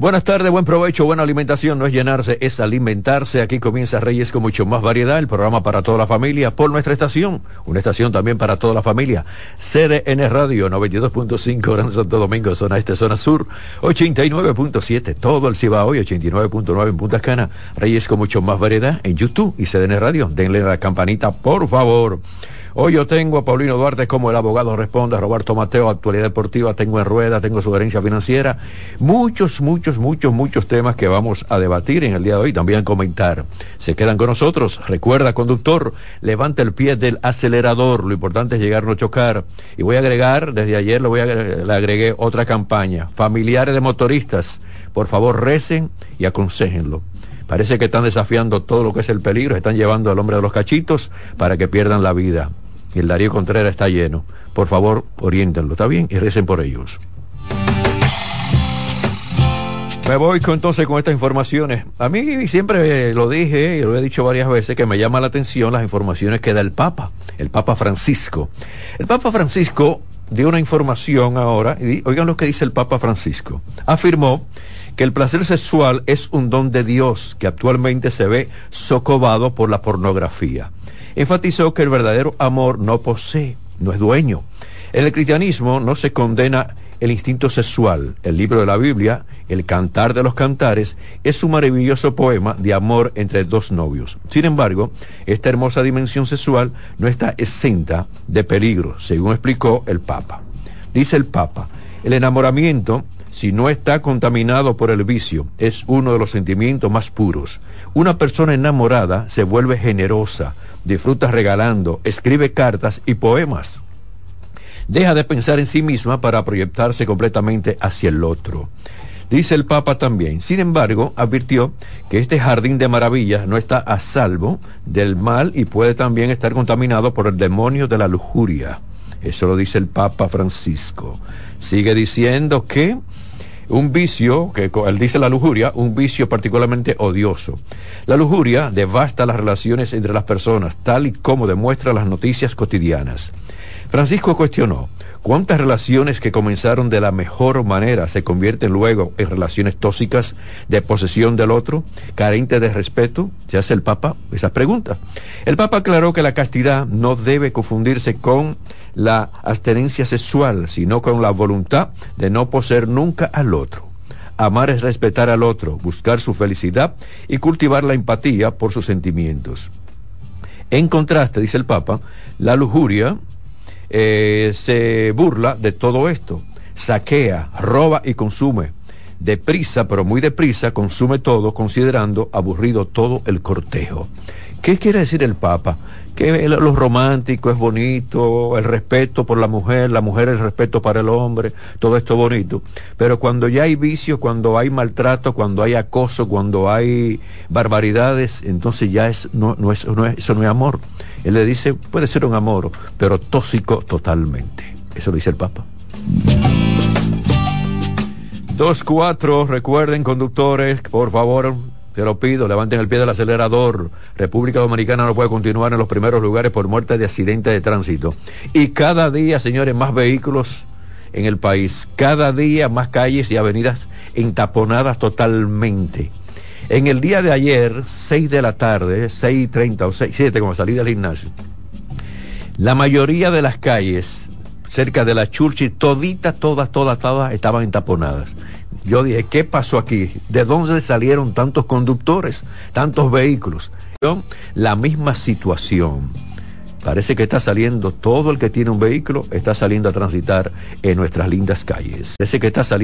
Buenas tardes, buen provecho, buena alimentación, no es llenarse, es alimentarse. Aquí comienza Reyes con mucho más variedad, el programa para toda la familia, por nuestra estación, una estación también para toda la familia. CDN Radio 92.5 Gran Santo Domingo, zona este, zona sur, 89.7, todo el Cibao y 89.9 en Punta Cana. Reyes con mucho más variedad en YouTube y CDN Radio. Denle la campanita, por favor. Hoy yo tengo a Paulino Duarte como el abogado responde, a Roberto Mateo, actualidad deportiva, tengo en rueda, tengo sugerencia financiera, muchos, muchos, muchos, muchos temas que vamos a debatir en el día de hoy, también comentar. Se quedan con nosotros. Recuerda, conductor, levanta el pie del acelerador, lo importante es llegar no chocar. Y voy a agregar, desde ayer le, voy a, agregué otra campaña, familiares de motoristas, por favor recen y aconsejenlo. Parece que están desafiando todo lo que es el peligro, están llevando al hombre de los cachitos para que pierdan la vida. Y el Darío Contreras está lleno. Por favor, oriéntenlo, ¿está bien? Y recen por ellos. Me voy con, entonces con estas informaciones. A mí siempre lo dije y lo he dicho varias veces que me llama la atención las informaciones que da el Papa, el Papa Francisco. El Papa Francisco dio una información ahora, y oigan lo que dice el Papa Francisco. Afirmó que el placer sexual es un don de Dios que actualmente se ve socovado por la pornografía. Enfatizó que el verdadero amor no posee, no es dueño. En el cristianismo no se condena el instinto sexual. El libro de la Biblia, El Cantar de los Cantares, es un maravilloso poema de amor entre dos novios. Sin embargo, esta hermosa dimensión sexual no está exenta de peligro, según explicó el Papa. Dice el Papa, el enamoramiento si no está contaminado por el vicio, es uno de los sentimientos más puros. Una persona enamorada se vuelve generosa, disfruta regalando, escribe cartas y poemas. Deja de pensar en sí misma para proyectarse completamente hacia el otro. Dice el Papa también. Sin embargo, advirtió que este jardín de maravillas no está a salvo del mal y puede también estar contaminado por el demonio de la lujuria. Eso lo dice el Papa Francisco. Sigue diciendo que un vicio, que él dice la lujuria, un vicio particularmente odioso. La lujuria devasta las relaciones entre las personas, tal y como demuestra las noticias cotidianas. Francisco cuestionó, ¿cuántas relaciones que comenzaron de la mejor manera se convierten luego en relaciones tóxicas de posesión del otro, carentes de respeto? Se hace el Papa esas preguntas. El Papa aclaró que la castidad no debe confundirse con la abstenencia sexual, sino con la voluntad de no poseer nunca al otro. Amar es respetar al otro, buscar su felicidad y cultivar la empatía por sus sentimientos. En contraste, dice el Papa, la lujuria eh, se burla de todo esto, saquea, roba y consume. Deprisa, pero muy deprisa, consume todo, considerando aburrido todo el cortejo. ¿Qué quiere decir el Papa? Que lo romántico es bonito, el respeto por la mujer, la mujer el respeto para el hombre, todo esto bonito. Pero cuando ya hay vicio, cuando hay maltrato, cuando hay acoso, cuando hay barbaridades, entonces ya es, no, no no es, eso no es amor. Él le dice, puede ser un amor, pero tóxico totalmente. Eso lo dice el Papa. Dos, cuatro, recuerden conductores, por favor, lo pido, levanten el pie del acelerador. República Dominicana no puede continuar en los primeros lugares por muerte de accidente de tránsito. Y cada día, señores, más vehículos en el país. Cada día más calles y avenidas entaponadas totalmente. En el día de ayer, 6 de la tarde, 6.30 o 6, 7 como salí del gimnasio, la mayoría de las calles cerca de la Churchill, toditas, todas, todas, todas estaban entaponadas. Yo dije, ¿qué pasó aquí? ¿De dónde salieron tantos conductores, tantos vehículos? La misma situación. Parece que está saliendo, todo el que tiene un vehículo está saliendo a transitar en nuestras lindas calles. Parece que está saliendo